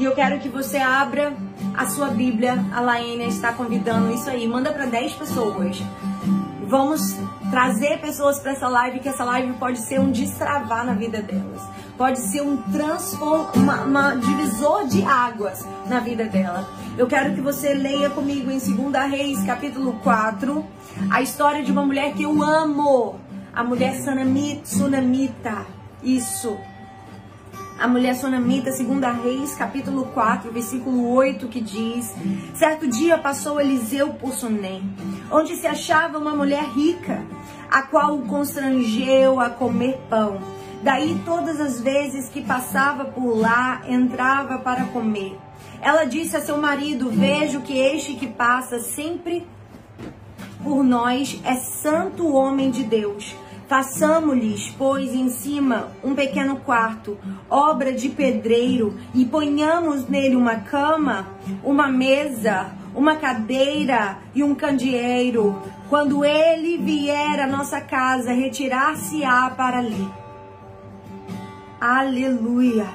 E eu quero que você abra a sua Bíblia. A Laênia está convidando isso aí. Manda para 10 pessoas. Vamos trazer pessoas para essa live, que essa live pode ser um destravar na vida delas. Pode ser um transform, uma, uma divisor de águas na vida dela. Eu quero que você leia comigo em 2 Reis, capítulo 4, a história de uma mulher que eu amo. A mulher Sunamita. Isso a mulher sonamita, 2 Reis, capítulo 4, versículo 8, que diz: Certo dia passou Eliseu por Sunem, onde se achava uma mulher rica, a qual o constrangeu a comer pão. Daí, todas as vezes que passava por lá, entrava para comer. Ela disse a seu marido: Vejo que este que passa sempre por nós é santo homem de Deus Façamos-lhes, pois, em cima um pequeno quarto, obra de pedreiro, e ponhamos nele uma cama, uma mesa, uma cadeira e um candeeiro. Quando ele vier à nossa casa, retirar-se-á para ali. Aleluia.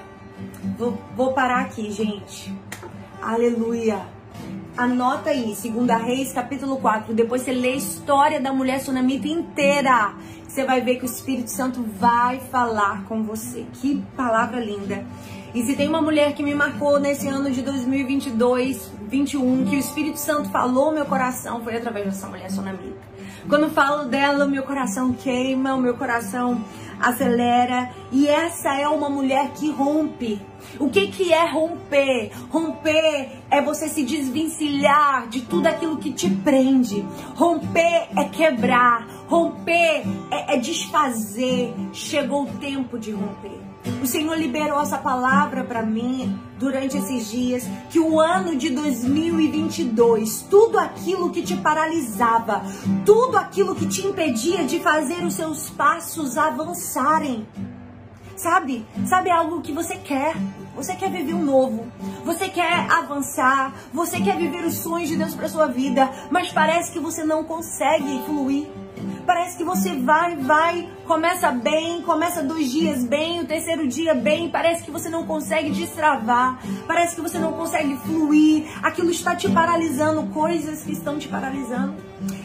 Vou, vou parar aqui, gente. Aleluia. Anota aí, 2 Reis, capítulo 4. Depois você lê a história da mulher sunamita inteira você vai ver que o Espírito Santo vai falar com você. Que palavra linda. E se tem uma mulher que me marcou nesse ano de 2022, 21, que o Espírito Santo falou meu coração, foi através dessa mulher sonamita. Quando falo dela, meu coração queima, o meu coração acelera. E essa é uma mulher que rompe. O que, que é romper? Romper é você se desvencilhar de tudo aquilo que te prende. Romper é quebrar. Romper é, é desfazer. Chegou o tempo de romper. O Senhor liberou essa palavra para mim durante esses dias que o ano de 2022, tudo aquilo que te paralisava, tudo aquilo que te impedia de fazer os seus passos avançarem. Sabe? Sabe algo que você quer? Você quer viver um novo. Você quer avançar, você quer viver os sonhos de Deus para sua vida, mas parece que você não consegue fluir. Parece que você vai, vai, começa bem, começa dois dias bem, o terceiro dia bem, parece que você não consegue destravar, parece que você não consegue fluir, aquilo está te paralisando, coisas que estão te paralisando.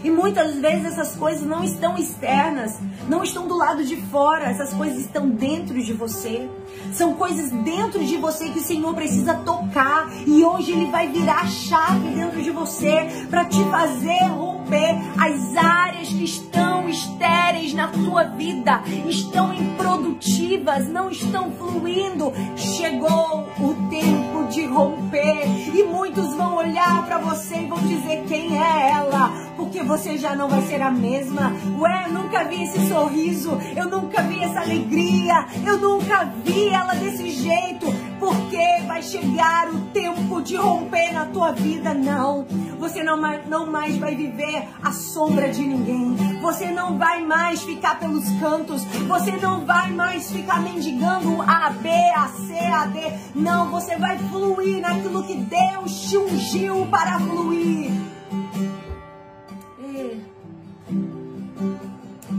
E muitas vezes essas coisas não estão externas, não estão do lado de fora, essas coisas estão dentro de você. São coisas dentro de você que o Senhor precisa tocar e hoje Ele vai virar a chave dentro de você para te fazer romper as áreas que estão estéreis na tua vida, estão improdutivas, não estão fluindo. Chegou o tempo de romper e muitos vão olhar para você e vão dizer quem é ela, porque você já não vai ser a mesma. Ué, eu nunca vi esse sorriso, eu nunca vi essa alegria, eu nunca vi ela desse jeito, porque vai chegar o tempo de romper na tua vida. Não, você não, não mais vai viver a sombra de ninguém, você não vai mais ficar pelos cantos, você não vai mais ficar mendigando A, B, A, C, A, D. Não, você vai fluir naquilo que Deus te ungiu para fluir.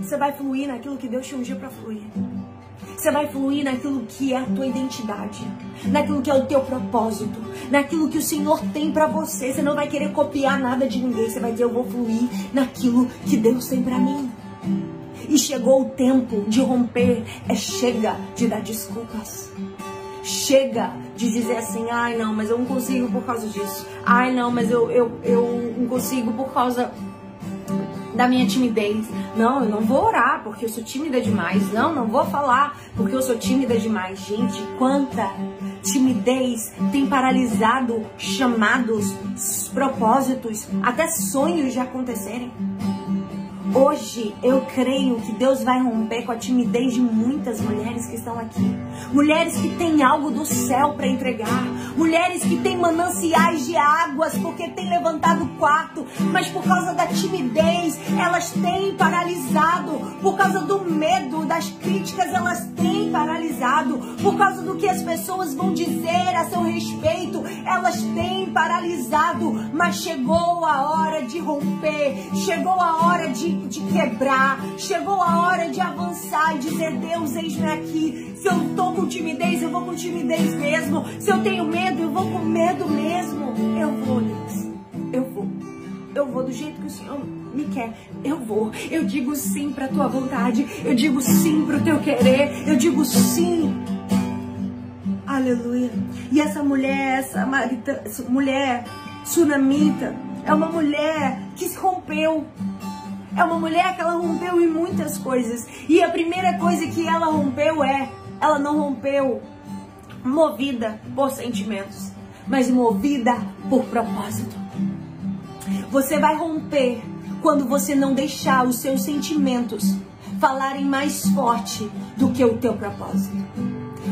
Você vai fluir naquilo que Deus te ungiu para fluir. Você vai fluir naquilo que é a tua identidade, naquilo que é o teu propósito, naquilo que o Senhor tem para você. Você não vai querer copiar nada de ninguém. Você vai dizer: Eu vou fluir naquilo que Deus tem para mim. E chegou o tempo de romper. É chega de dar desculpas. Chega de dizer assim, ai não, mas eu não consigo por causa disso. Ai não, mas eu, eu, eu não consigo por causa da minha timidez. Não, eu não vou orar porque eu sou tímida demais. Não, não vou falar porque eu sou tímida demais. Gente, quanta timidez tem paralisado chamados, propósitos, até sonhos de acontecerem. Hoje eu creio que Deus vai romper com a timidez de muitas mulheres que estão aqui. Mulheres que têm algo do céu para entregar. Mulheres que têm mananciais de águas porque têm levantado quarto, mas por causa da timidez elas têm paralisado. Por causa do medo, das críticas, elas têm paralisado. Por causa do que as pessoas vão dizer a seu respeito, elas têm paralisado. Mas chegou a hora de romper, chegou a hora de de quebrar. Chegou a hora de avançar e dizer: Deus, eis-me aqui. Se eu tô com timidez, eu vou com timidez mesmo. Se eu tenho medo, eu vou com medo mesmo. Eu vou, Deus. Eu vou. Eu vou do jeito que o Senhor me quer. Eu vou. Eu digo sim para tua vontade. Eu digo sim para o teu querer. Eu digo sim. Aleluia. E essa mulher, essa, marita, mulher sunamita, é uma mulher que se rompeu. É uma mulher que ela rompeu em muitas coisas. E a primeira coisa que ela rompeu é, ela não rompeu movida por sentimentos, mas movida por propósito. Você vai romper quando você não deixar os seus sentimentos falarem mais forte do que o teu propósito.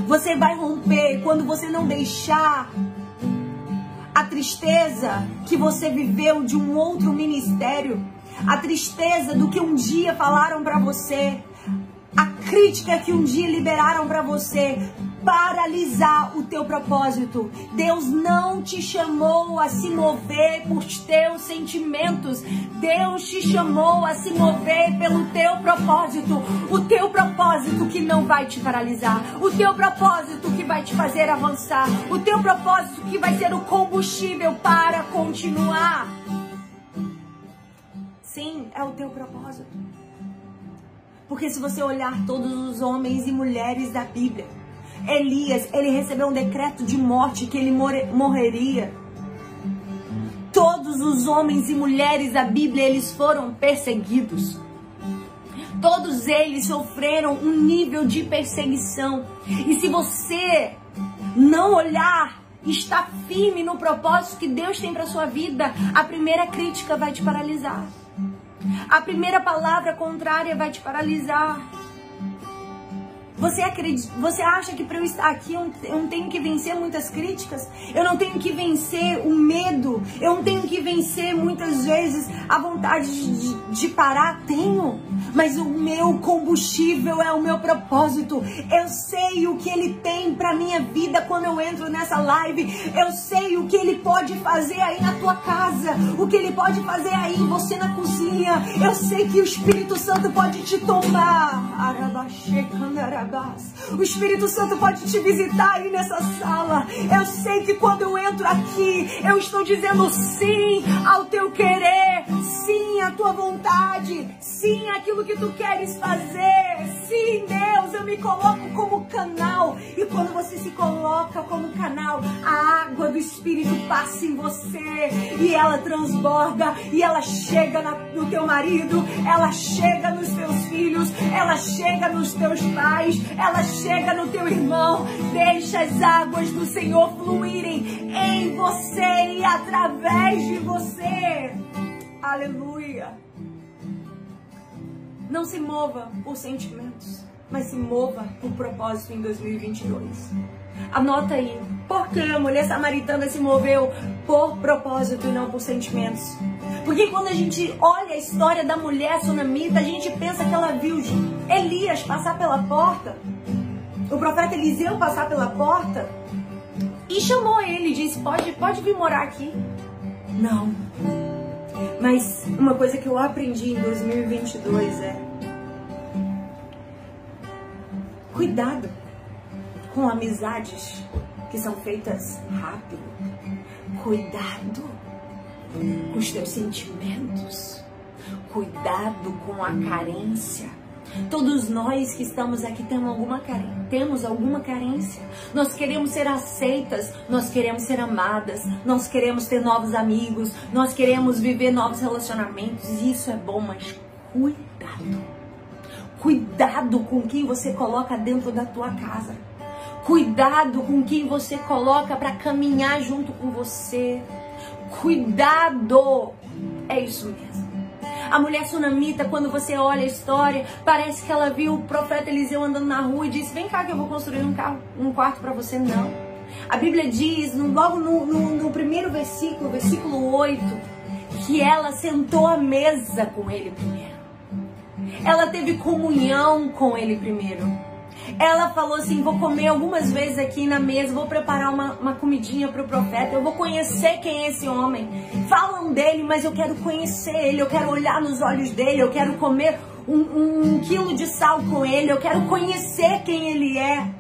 Você vai romper quando você não deixar a tristeza que você viveu de um outro ministério, a tristeza do que um dia falaram para você, a crítica que um dia liberaram para você, paralisar o teu propósito. Deus não te chamou a se mover por teus sentimentos. Deus te chamou a se mover pelo teu propósito. O teu propósito que não vai te paralisar. O teu propósito que vai te fazer avançar. O teu propósito que vai ser o combustível para continuar. Sim, é o teu propósito. Porque se você olhar todos os homens e mulheres da Bíblia, Elias, ele recebeu um decreto de morte que ele morreria. Todos os homens e mulheres da Bíblia, eles foram perseguidos. Todos eles sofreram um nível de perseguição. E se você não olhar, estar firme no propósito que Deus tem para sua vida, a primeira crítica vai te paralisar. A primeira palavra contrária vai te paralisar. Você acredita, você acha que para eu estar aqui eu, não tenho que vencer muitas críticas? Eu não tenho que vencer o medo? Eu não tenho que vencer muitas vezes a vontade de, de parar? Tenho, mas o meu combustível é o meu propósito. Eu sei o que ele tem para minha vida quando eu entro nessa live. Eu sei o que ele pode fazer aí na tua casa, o que ele pode fazer aí você na cozinha. Eu sei que o Espírito Santo pode te tomar. O Espírito Santo pode te visitar aí nessa sala. Eu sei que quando eu entro aqui, eu estou dizendo sim ao teu querer, sim à tua vontade, sim àquilo que tu queres fazer. Sim, Deus, eu me coloco como canal. E quando você se coloca como canal, a água do Espírito passa em você e ela transborda e ela chega no teu marido, ela chega nos teus filhos, ela chega nos teus pais, ela chega no teu irmão. Deixa as águas do Senhor fluírem em você e através de você. Aleluia. Não se mova por sentimentos, mas se mova por propósito em 2022. Anota aí. Por que a mulher samaritana se moveu por propósito e não por sentimentos? Porque quando a gente olha a história da mulher sunamita, a gente pensa que ela viu Elias passar pela porta, o profeta Eliseu passar pela porta e chamou ele disse: Pode, pode vir morar aqui. Não. Mas uma coisa que eu aprendi em 2022 é: cuidado com amizades que são feitas rápido. Cuidado com os teus sentimentos. Cuidado com a carência. Todos nós que estamos aqui temos alguma, temos alguma carência. Nós queremos ser aceitas, nós queremos ser amadas, nós queremos ter novos amigos, nós queremos viver novos relacionamentos. Isso é bom, mas cuidado. Cuidado com quem você coloca dentro da tua casa. Cuidado com quem você coloca para caminhar junto com você. Cuidado! É isso mesmo. A mulher sunamita, quando você olha a história, parece que ela viu o profeta Eliseu andando na rua e disse: Vem cá que eu vou construir um, carro, um quarto para você. Não. A Bíblia diz, logo no, no, no primeiro versículo, versículo 8, que ela sentou à mesa com ele primeiro. Ela teve comunhão com ele primeiro. Ela falou assim: vou comer algumas vezes aqui na mesa, vou preparar uma, uma comidinha para o profeta, eu vou conhecer quem é esse homem. Falam dele, mas eu quero conhecer ele, eu quero olhar nos olhos dele, eu quero comer um, um, um quilo de sal com ele, eu quero conhecer quem ele é.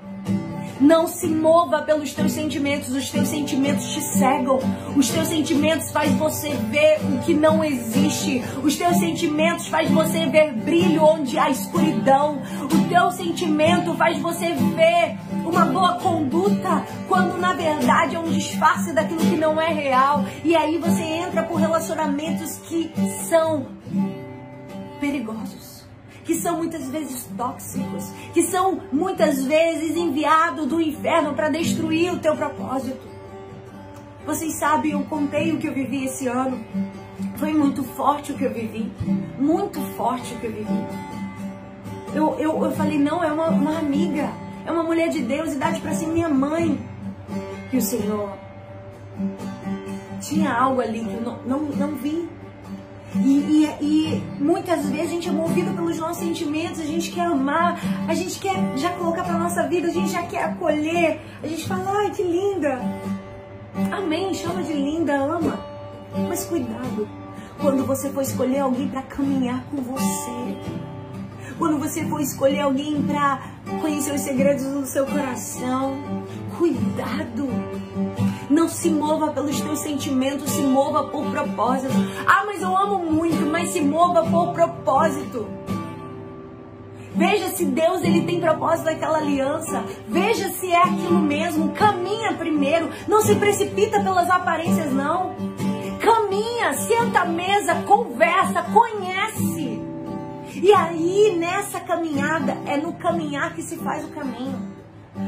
Não se mova pelos teus sentimentos, os teus sentimentos te cegam. Os teus sentimentos faz você ver o que não existe. Os teus sentimentos faz você ver brilho onde há escuridão. O teu sentimento faz você ver uma boa conduta quando na verdade é um disfarce daquilo que não é real. E aí você entra por relacionamentos que são perigosos que são muitas vezes tóxicos, que são muitas vezes enviados do inferno para destruir o teu propósito. Vocês sabem, eu contei o que eu vivi esse ano. Foi muito forte o que eu vivi. Muito forte o que eu vivi. Eu, eu, eu falei, não, é uma, uma amiga. É uma mulher de Deus, idade para ser minha mãe. E o Senhor tinha algo ali que eu não, não, não vi. E, e, e, muitas vezes a gente é movido pelos nossos sentimentos, a gente quer amar, a gente quer já colocar para nossa vida, a gente já quer acolher, a gente fala, ai que linda. Amém, chama de linda, ama. Mas cuidado, quando você for escolher alguém para caminhar com você, quando você for escolher alguém para conhecer os segredos do seu coração, cuidado. Não se mova pelos teus sentimentos, se mova por propósito. Ah, mas eu amo muito, mas se mova por propósito. Veja se Deus ele tem propósito naquela aliança. Veja se é aquilo mesmo. Caminha primeiro. Não se precipita pelas aparências, não. Caminha, senta à mesa, conversa, conhece. E aí, nessa caminhada, é no caminhar que se faz o caminho.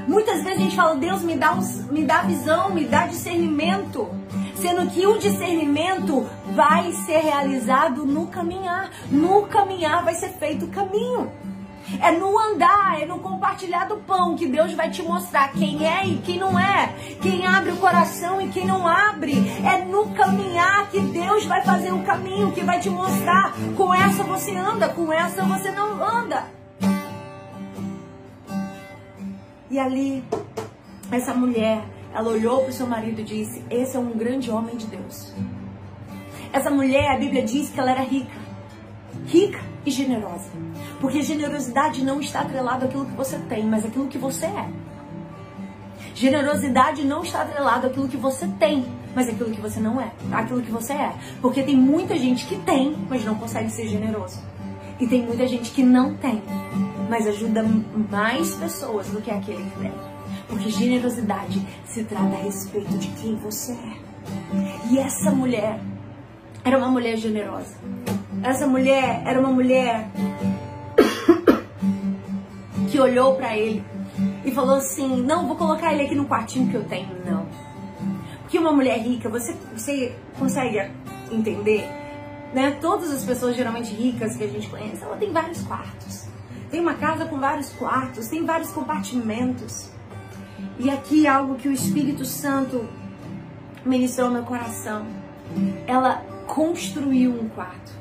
Muitas vezes a gente fala, Deus me dá, um, me dá visão, me dá discernimento. Sendo que o discernimento vai ser realizado no caminhar. No caminhar vai ser feito o caminho. É no andar, é no compartilhar do pão que Deus vai te mostrar quem é e quem não é, quem abre o coração e quem não abre. É no caminhar que Deus vai fazer o caminho, que vai te mostrar. Com essa você anda, com essa você não anda. E ali, essa mulher, ela olhou para o seu marido e disse: Esse é um grande homem de Deus. Essa mulher, a Bíblia diz que ela era rica. Rica e generosa. Porque generosidade não está atrelada àquilo que você tem, mas àquilo que você é. Generosidade não está atrelada àquilo que você tem, mas àquilo que você não é. Aquilo que você é. Porque tem muita gente que tem, mas não consegue ser generoso. E tem muita gente que não tem, mas ajuda mais pessoas do que aquele que tem. Porque generosidade se trata a respeito de quem você é. E essa mulher era uma mulher generosa. Essa mulher era uma mulher que olhou para ele e falou assim: Não, vou colocar ele aqui no quartinho que eu tenho. Não. Porque uma mulher rica, você, você consegue entender? Né? Todas as pessoas geralmente ricas que a gente conhece, ela tem vários quartos. Tem uma casa com vários quartos, tem vários compartimentos. E aqui algo que o Espírito Santo ministrou no meu coração. Ela construiu um quarto.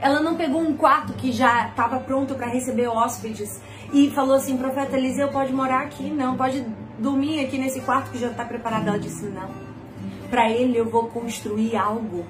Ela não pegou um quarto que já estava pronto para receber hóspedes e falou assim: Profeta Eliseu pode morar aqui, não, pode dormir aqui nesse quarto que já está preparado. Ela disse: Não. Para ele eu vou construir algo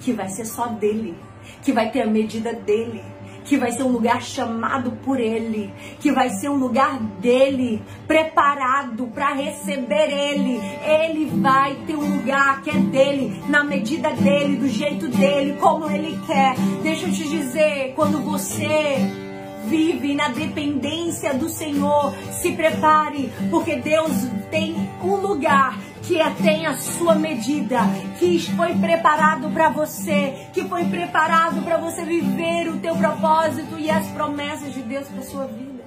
que vai ser só dele, que vai ter a medida dele que vai ser um lugar chamado por Ele, que vai ser um lugar dele, preparado para receber Ele. Ele vai ter um lugar que é dele, na medida dele, do jeito dele, como Ele quer. Deixa eu te dizer, quando você vive na dependência do Senhor, se prepare, porque Deus tem um lugar que tem a sua medida, que foi preparado para você, que foi preparado para você viver o teu propósito e as promessas de Deus para sua vida.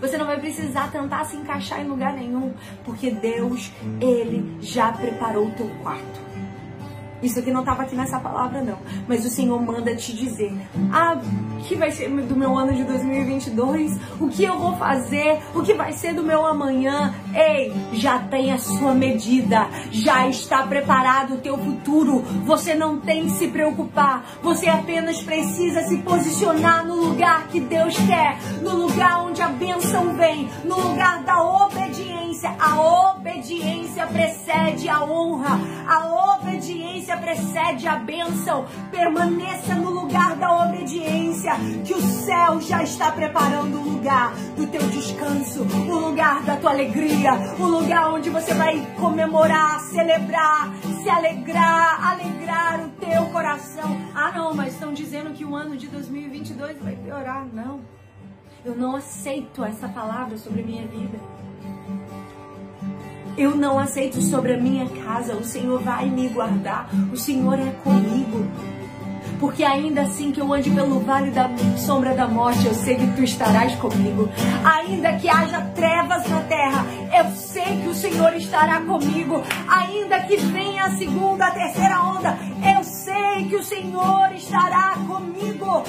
Você não vai precisar tentar se encaixar em lugar nenhum, porque Deus, ele já preparou o teu quarto. Isso aqui não estava aqui nessa palavra, não. Mas o Senhor manda te dizer: Ah, o que vai ser do meu ano de 2022? O que eu vou fazer? O que vai ser do meu amanhã? Ei, já tem a sua medida. Já está preparado o teu futuro. Você não tem que se preocupar. Você apenas precisa se posicionar no lugar que Deus quer. No lugar onde a bênção vem. No lugar da obediência. A obediência precede a honra. A obediência obediência precede a bênção. Permaneça no lugar da obediência, que o céu já está preparando o lugar do teu descanso, o lugar da tua alegria, o lugar onde você vai comemorar, celebrar, se alegrar, alegrar o teu coração. Ah, não, mas estão dizendo que o ano de 2022 vai piorar. Não. Eu não aceito essa palavra sobre minha vida. Eu não aceito sobre a minha casa. O Senhor vai me guardar. O Senhor é comigo. Porque ainda assim que eu ande pelo vale da sombra da morte, eu sei que tu estarás comigo. Ainda que haja trevas na terra, eu sei que o Senhor estará comigo. Ainda que venha a segunda, a terceira onda, eu sei que o Senhor estará comigo.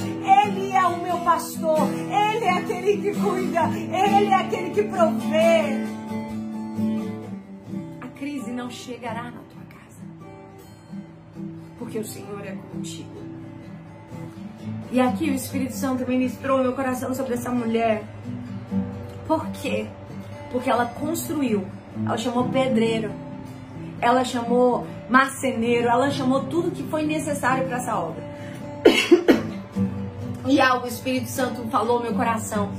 Ele é o meu pastor, ele é aquele que cuida, ele é aquele que provê não chegará na tua casa. Porque o Senhor é contigo. E aqui o Espírito Santo ministrou meu coração sobre essa mulher. Por quê? Porque ela construiu. Ela chamou pedreiro. Ela chamou marceneiro. Ela chamou tudo que foi necessário para essa obra. E algo o Espírito Santo falou meu coração.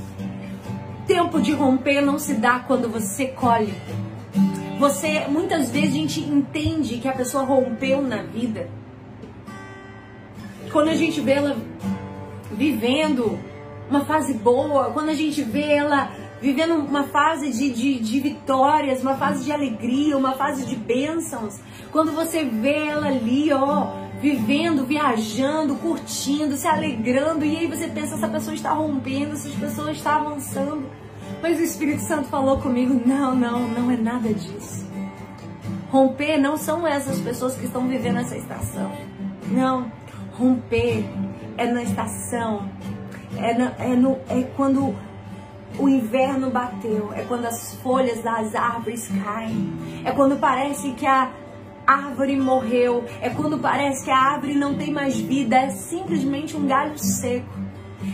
Tempo de romper não se dá quando você colhe. Você, muitas vezes a gente entende que a pessoa rompeu na vida. Quando a gente vê ela vivendo uma fase boa, quando a gente vê ela vivendo uma fase de, de, de, vitórias, uma fase de alegria, uma fase de bênçãos. Quando você vê ela ali, ó, vivendo, viajando, curtindo, se alegrando, e aí você pensa, essa pessoa está rompendo, essa pessoa está avançando. Mas o Espírito Santo falou comigo: não, não, não é nada disso. Romper não são essas pessoas que estão vivendo essa estação. Não. Romper é na estação. É, na, é, no, é quando o inverno bateu. É quando as folhas das árvores caem. É quando parece que a árvore morreu. É quando parece que a árvore não tem mais vida. É simplesmente um galho seco.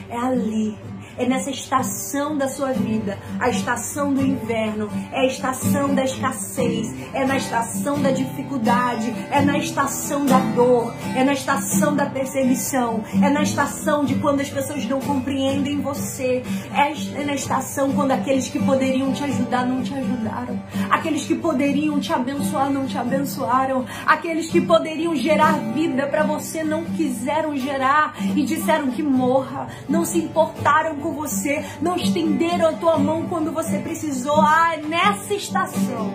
É ali é nessa estação da sua vida, a estação do inverno, é a estação da escassez, é na estação da dificuldade, é na estação da dor, é na estação da perseguição, é na estação de quando as pessoas não compreendem você, é na estação quando aqueles que poderiam te ajudar não te ajudaram, aqueles que poderiam te abençoar não te abençoaram, aqueles que poderiam gerar vida para você não quiseram gerar e disseram que morra, não se importaram com você, não estenderam a tua mão quando você precisou. Ah, nessa estação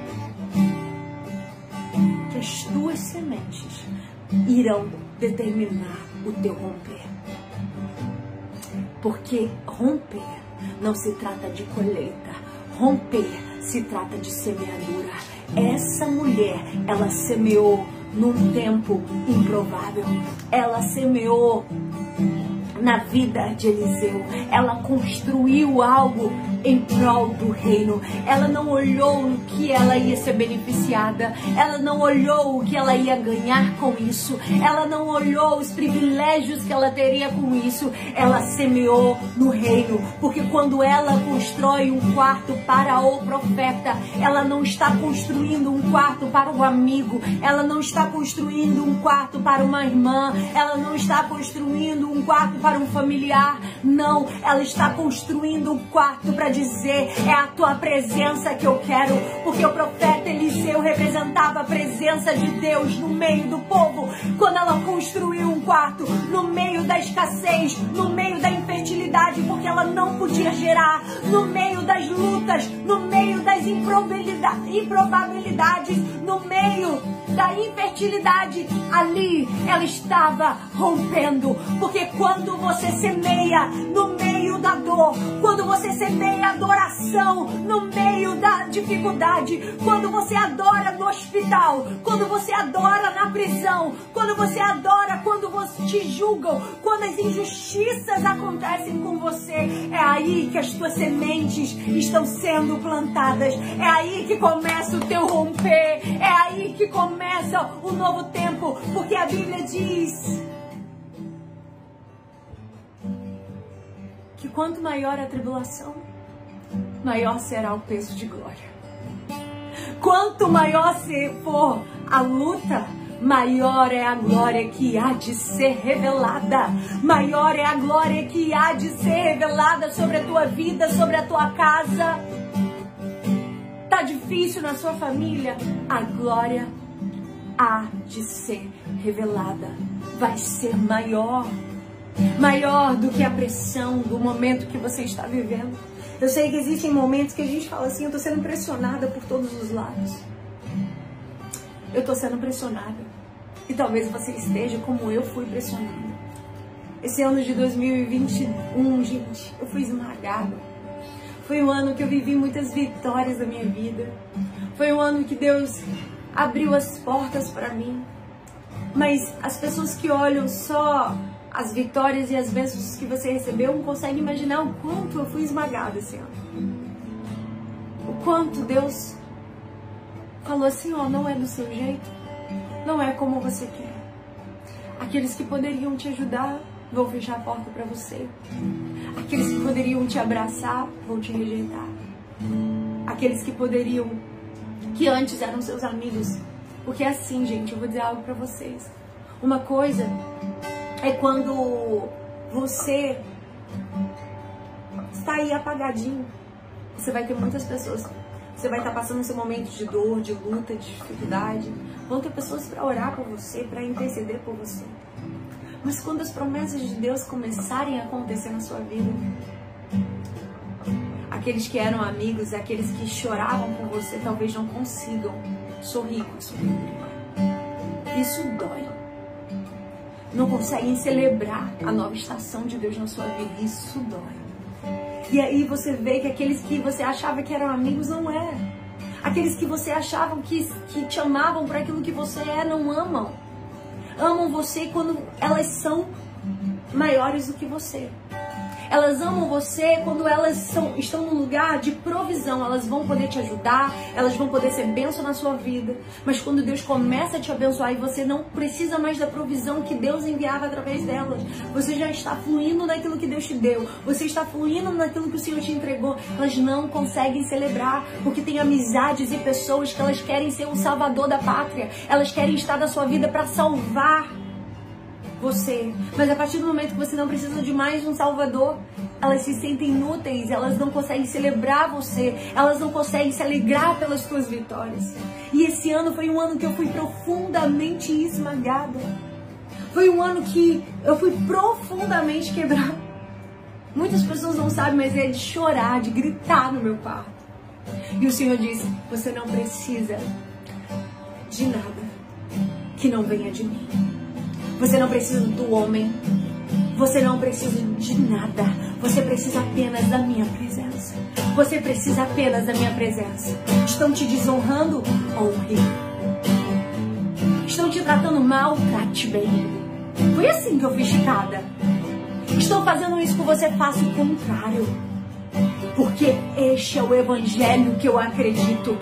que as tuas sementes irão determinar o teu romper. Porque romper não se trata de colheita, romper se trata de semeadura. Essa mulher, ela semeou num tempo improvável. Ela semeou na vida de Eliseu. Ela construiu algo em prol do reino. Ela não olhou no que ela ia ser beneficiada. Ela não olhou o que ela ia ganhar com isso. Ela não olhou os privilégios que ela teria com isso. Ela semeou no reino. Porque quando ela constrói um quarto para o profeta, ela não está construindo um quarto para o amigo. Ela não está construindo um quarto para uma irmã. Ela não está construindo um quarto para um familiar. Não, ela está construindo um quarto para dizer: é a tua presença que eu quero, porque o profeta Eliseu representava a presença de Deus no meio do povo. Quando ela construiu um quarto no meio da escassez, no meio da infertilidade, porque ela não podia gerar, no meio das lutas, no meio das improbabilidades, no meio da infertilidade, ali ela estava rompendo, porque quando você semeia no meio da dor, quando você semeia adoração no meio da dificuldade, quando você adora no hospital, quando você adora na prisão, quando você adora quando você te julgam, quando as injustiças acontecem com você, é aí que as tuas sementes estão sendo plantadas, é aí que começa o teu romper, é aí que começa o novo tempo, porque a Bíblia diz que quanto maior a tribulação, maior será o peso de glória. Quanto maior se for a luta, maior é a glória que há de ser revelada. Maior é a glória que há de ser revelada sobre a tua vida, sobre a tua casa. Tá difícil na sua família? A glória há de ser revelada. Vai ser maior. Maior do que a pressão do momento que você está vivendo. Eu sei que existem momentos que a gente fala assim, eu tô sendo pressionada por todos os lados. Eu tô sendo pressionada. E talvez você esteja como eu fui pressionada. Esse ano de 2021, gente, eu fui esmagada. Foi um ano que eu vivi muitas vitórias da minha vida. Foi um ano que Deus abriu as portas para mim. Mas as pessoas que olham só as vitórias e as bênçãos que você recebeu, não consegue imaginar o quanto eu fui esmagada esse. O quanto Deus falou assim, ó, não é do seu jeito, não é como você quer. Aqueles que poderiam te ajudar vão fechar a porta para você. Aqueles que poderiam te abraçar vão te rejeitar. Aqueles que poderiam, que antes eram seus amigos. Porque é assim, gente, eu vou dizer algo para vocês. Uma coisa é quando você está aí apagadinho. Você vai ter muitas pessoas. Você vai estar passando esse momento de dor, de luta, de dificuldade. Vão ter pessoas para orar por você, para interceder por você. Mas quando as promessas de Deus começarem a acontecer na sua vida, aqueles que eram amigos, aqueles que choravam por você, talvez não consigam sorrir com vida. Isso dói não conseguem celebrar a nova estação de Deus na sua vida. Isso dói. E aí você vê que aqueles que você achava que eram amigos não é. Aqueles que você achava que, que te amavam por aquilo que você é, não amam. Amam você quando elas são maiores do que você. Elas amam você quando elas são, estão no lugar de provisão. Elas vão poder te ajudar, elas vão poder ser bênção na sua vida. Mas quando Deus começa a te abençoar e você não precisa mais da provisão que Deus enviava através delas, você já está fluindo naquilo que Deus te deu, você está fluindo naquilo que o Senhor te entregou. Elas não conseguem celebrar porque tem amizades e pessoas que elas querem ser o salvador da pátria. Elas querem estar na sua vida para salvar você. Mas a partir do momento que você não precisa de mais um Salvador, elas se sentem inúteis, elas não conseguem celebrar você, elas não conseguem se alegrar pelas suas vitórias. E esse ano foi um ano que eu fui profundamente esmagada. Foi um ano que eu fui profundamente quebrada. Muitas pessoas não sabem, mas é de chorar, de gritar no meu quarto. E o Senhor disse: Você não precisa de nada que não venha de mim. Você não precisa do homem. Você não precisa de nada. Você precisa apenas da minha presença. Você precisa apenas da minha presença. Estão te desonrando? Honre. Estão te tratando mal? Trate bem. Foi assim que eu fui esticada. Estão fazendo isso com você? Faça o contrário porque este é o evangelho que eu acredito,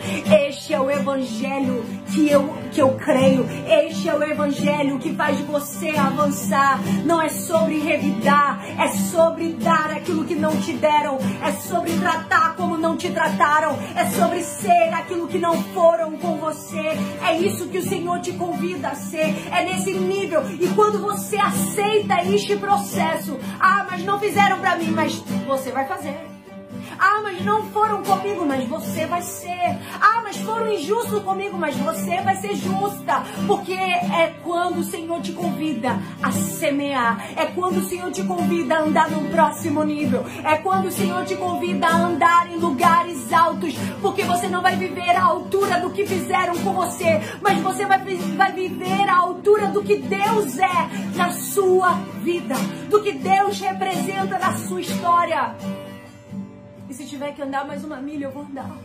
este é o evangelho que eu, que eu creio, este é o evangelho que faz você avançar. Não é sobre revidar, é sobre dar aquilo que não te deram, é sobre tratar como não te trataram, é sobre ser aquilo que não foram com você. É isso que o Senhor te convida a ser, é nesse nível. E quando você aceita este processo, ah, mas não fizeram para mim, mas você vai fazer. Ah, mas não foram comigo, mas você vai ser. Ah, mas foram injustos comigo, mas você vai ser justa. Porque é quando o Senhor te convida a semear. É quando o Senhor te convida a andar no próximo nível. É quando o Senhor te convida a andar em lugares altos. Porque você não vai viver a altura do que fizeram com você, mas você vai, vai viver a altura do que Deus é na sua vida, do que Deus representa na sua história. Se tiver que andar mais uma milha, eu vou andar.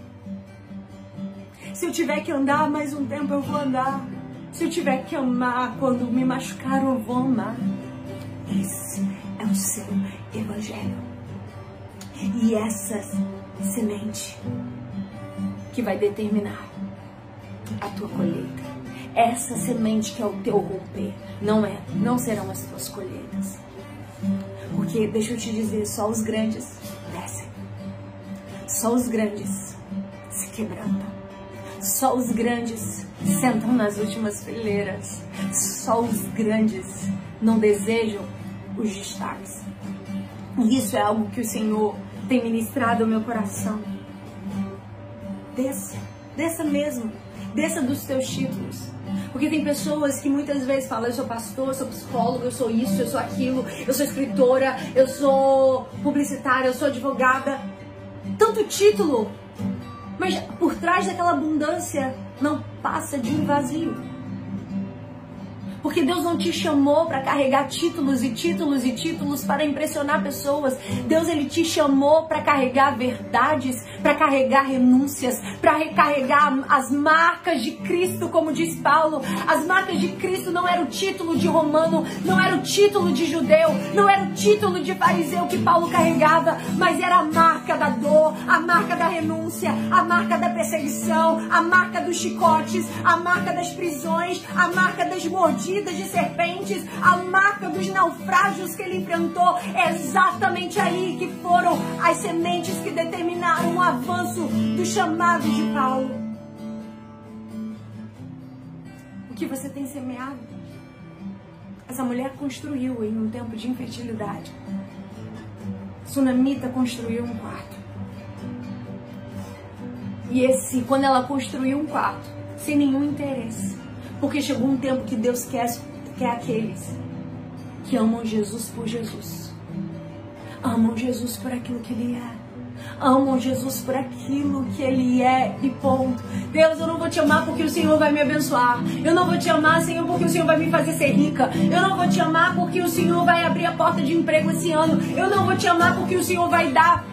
Se eu tiver que andar mais um tempo, eu vou andar. Se eu tiver que amar quando me machucaram, eu vou amar. Esse é o seu evangelho. E essa semente que vai determinar a tua colheita. Essa semente que é o teu romper. Não é, não serão as tuas colheitas. Porque, deixa eu te dizer, só os grandes. Só os grandes se quebrantam. Só os grandes sentam nas últimas fileiras. Só os grandes não desejam os destaques. E isso é algo que o Senhor tem ministrado ao meu coração. Desça, desça mesmo, desça dos teus títulos. Porque tem pessoas que muitas vezes falam: eu sou pastor, eu sou psicólogo, eu sou isso, eu sou aquilo, eu sou escritora, eu sou publicitária, eu sou advogada. Tanto título, mas por trás daquela abundância não passa de um vazio. Porque Deus não te chamou para carregar títulos e títulos e títulos para impressionar pessoas. Deus ele te chamou para carregar verdades, para carregar renúncias, para recarregar as marcas de Cristo, como diz Paulo. As marcas de Cristo não era o título de romano, não era o título de judeu, não era o título de fariseu que Paulo carregava, mas era a marca da dor, a marca da renúncia, a marca da perseguição, a marca dos chicotes, a marca das prisões, a marca das mordidas de serpentes, a marca dos naufrágios que ele enfrentou. É exatamente aí que foram as sementes que determinaram o avanço do chamado de Paulo. O que você tem semeado? Essa mulher construiu em um tempo de infertilidade. Sunamita construiu um quarto. E esse, quando ela construiu um quarto, sem nenhum interesse, porque chegou um tempo que Deus quer, quer aqueles que amam Jesus por Jesus. Amam Jesus por aquilo que Ele é. Amam Jesus por aquilo que Ele é e ponto. Deus, eu não vou te amar porque o Senhor vai me abençoar. Eu não vou te amar, Senhor, porque o Senhor vai me fazer ser rica. Eu não vou te amar porque o Senhor vai abrir a porta de emprego esse ano. Eu não vou te amar porque o Senhor vai dar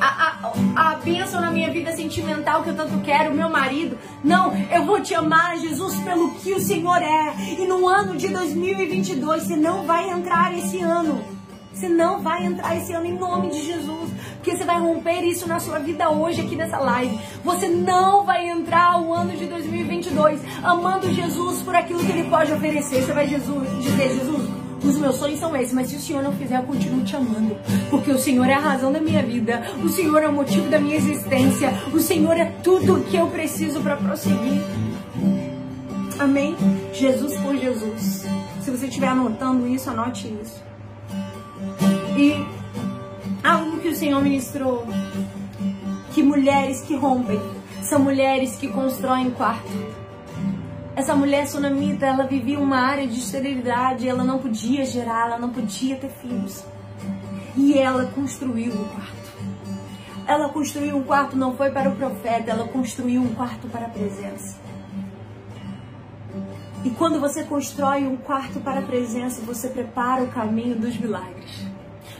a, a, a bênção na minha vida sentimental que eu tanto quero, meu marido. Não, eu vou te amar, Jesus, pelo que o Senhor é. E no ano de 2022, você não vai entrar esse ano. Você não vai entrar esse ano em nome de Jesus. Porque você vai romper isso na sua vida hoje aqui nessa live. Você não vai entrar o ano de 2022 amando Jesus por aquilo que ele pode oferecer. Você vai Jesus, dizer, Jesus, os meus sonhos são esses, mas se o Senhor não fizer, eu continuo te amando. Porque o Senhor é a razão da minha vida, o Senhor é o motivo da minha existência, o Senhor é tudo que eu preciso para prosseguir. Amém? Jesus por Jesus. Se você estiver anotando isso, anote isso. E algo que o Senhor ministrou: que mulheres que rompem são mulheres que constroem quarto essa mulher sunamita, ela vivia uma área de esterilidade, ela não podia gerar, ela não podia ter filhos. E ela construiu um quarto. Ela construiu um quarto não foi para o profeta, ela construiu um quarto para a presença. E quando você constrói um quarto para a presença, você prepara o caminho dos milagres.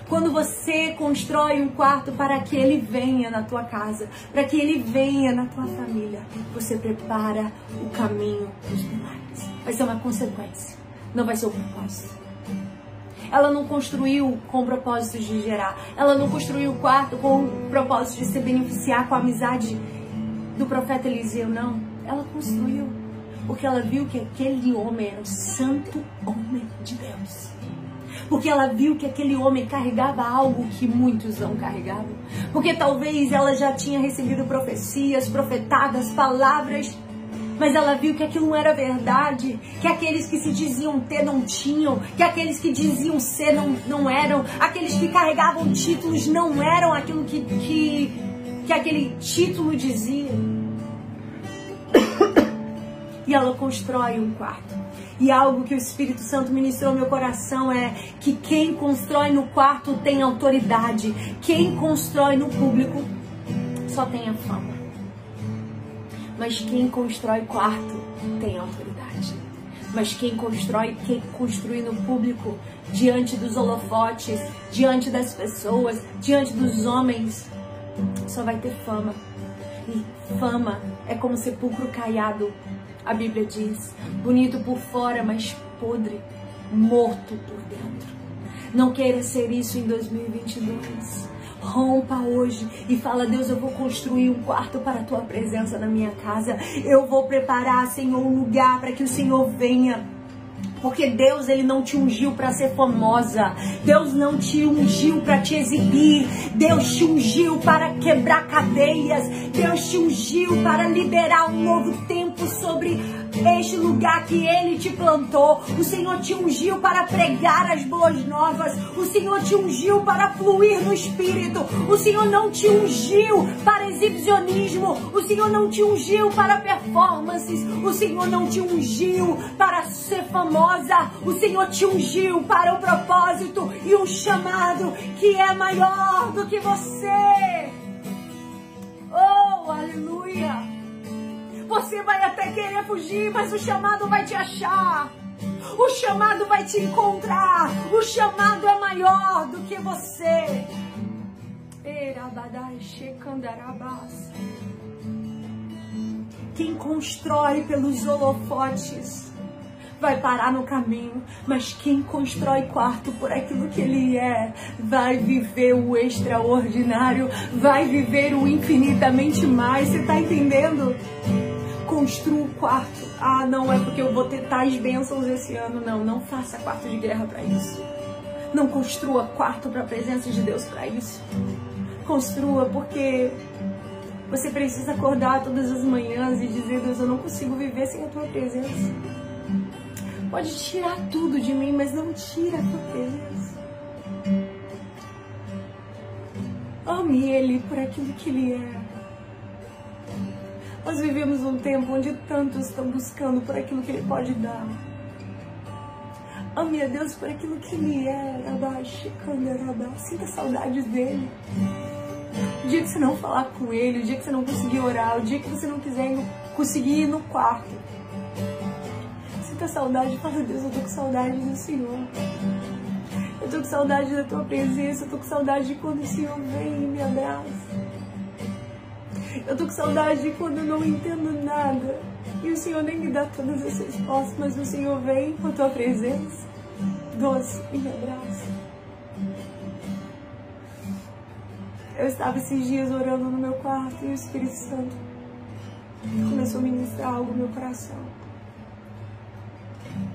Quando você constrói um quarto para que ele venha na tua casa, para que ele venha na tua família, você prepara o caminho dos milagres. Vai ser uma consequência, não vai ser o propósito. Ela não construiu com o propósito de gerar. Ela não construiu o quarto com o propósito de se beneficiar com a amizade do profeta Eliseu, não. Ela construiu porque ela viu que aquele homem era o santo homem de Deus porque ela viu que aquele homem carregava algo que muitos não carregavam. Porque talvez ela já tinha recebido profecias, profetadas, palavras, mas ela viu que aquilo não era verdade, que aqueles que se diziam ter não tinham, que aqueles que diziam ser não, não eram, aqueles que carregavam títulos não eram aquilo que, que, que aquele título dizia. E ela constrói um quarto e algo que o Espírito Santo ministrou no meu coração é que quem constrói no quarto tem autoridade, quem constrói no público só tem a fama. Mas quem constrói quarto tem autoridade. Mas quem constrói, quem construi no público, diante dos holofotes, diante das pessoas, diante dos homens, só vai ter fama. E fama é como sepulcro caiado a Bíblia diz: bonito por fora, mas podre, morto por dentro. Não queira ser isso em 2022. Rompa hoje e fala: Deus, eu vou construir um quarto para a tua presença na minha casa. Eu vou preparar, Senhor, um lugar para que o Senhor venha Porque Deus ele não te ungiu para ser famosa. Deus não te ungiu para te exibir. Deus te ungiu para quebrar cadeias. Deus te ungiu para liberar um novo tempo sobre este lugar que Ele te plantou. O Senhor te ungiu para pregar as boas novas. O Senhor te ungiu para fluir no Espírito. O Senhor não te ungiu para exibicionismo. O Senhor não te ungiu para performances. O Senhor não te ungiu para ser famosa. O Senhor te ungiu para o propósito e um chamado que é maior do que você. Oh, aleluia! Você vai até querer fugir, mas o chamado vai te achar. O chamado vai te encontrar. O chamado é maior do que você. Quem constrói pelos holofotes vai parar no caminho, mas quem constrói quarto por aquilo que ele é, vai viver o extraordinário, vai viver o infinitamente mais. Você está entendendo? Construa o quarto. Ah, não é porque eu vou ter tais bênçãos esse ano. Não, não faça quarto de guerra para isso. Não construa quarto para a presença de Deus para isso. Construa porque você precisa acordar todas as manhãs e dizer: Deus, eu não consigo viver sem a tua presença. Pode tirar tudo de mim, mas não tira a tua presença. Ame Ele por aquilo que Ele é. Nós vivemos um tempo onde tantos estão buscando por aquilo que Ele pode dar. Ame a Deus por aquilo que Ele é. Sinta saudades dele. O dia que você não falar com Ele, o dia que você não conseguir orar, o dia que você não quiser conseguir ir no quarto. Sinta saudade. Fala, Deus, eu tô com saudade do Senhor. Eu tô com saudade da tua presença. Eu tô com saudade de quando o Senhor vem e me abraça. Eu tô com saudade de quando eu não entendo nada. E o Senhor nem me dá todas as respostas, mas o Senhor vem com a tua presença, doce e me abraça. Eu estava esses dias orando no meu quarto e o Espírito Santo começou a ministrar algo no meu coração.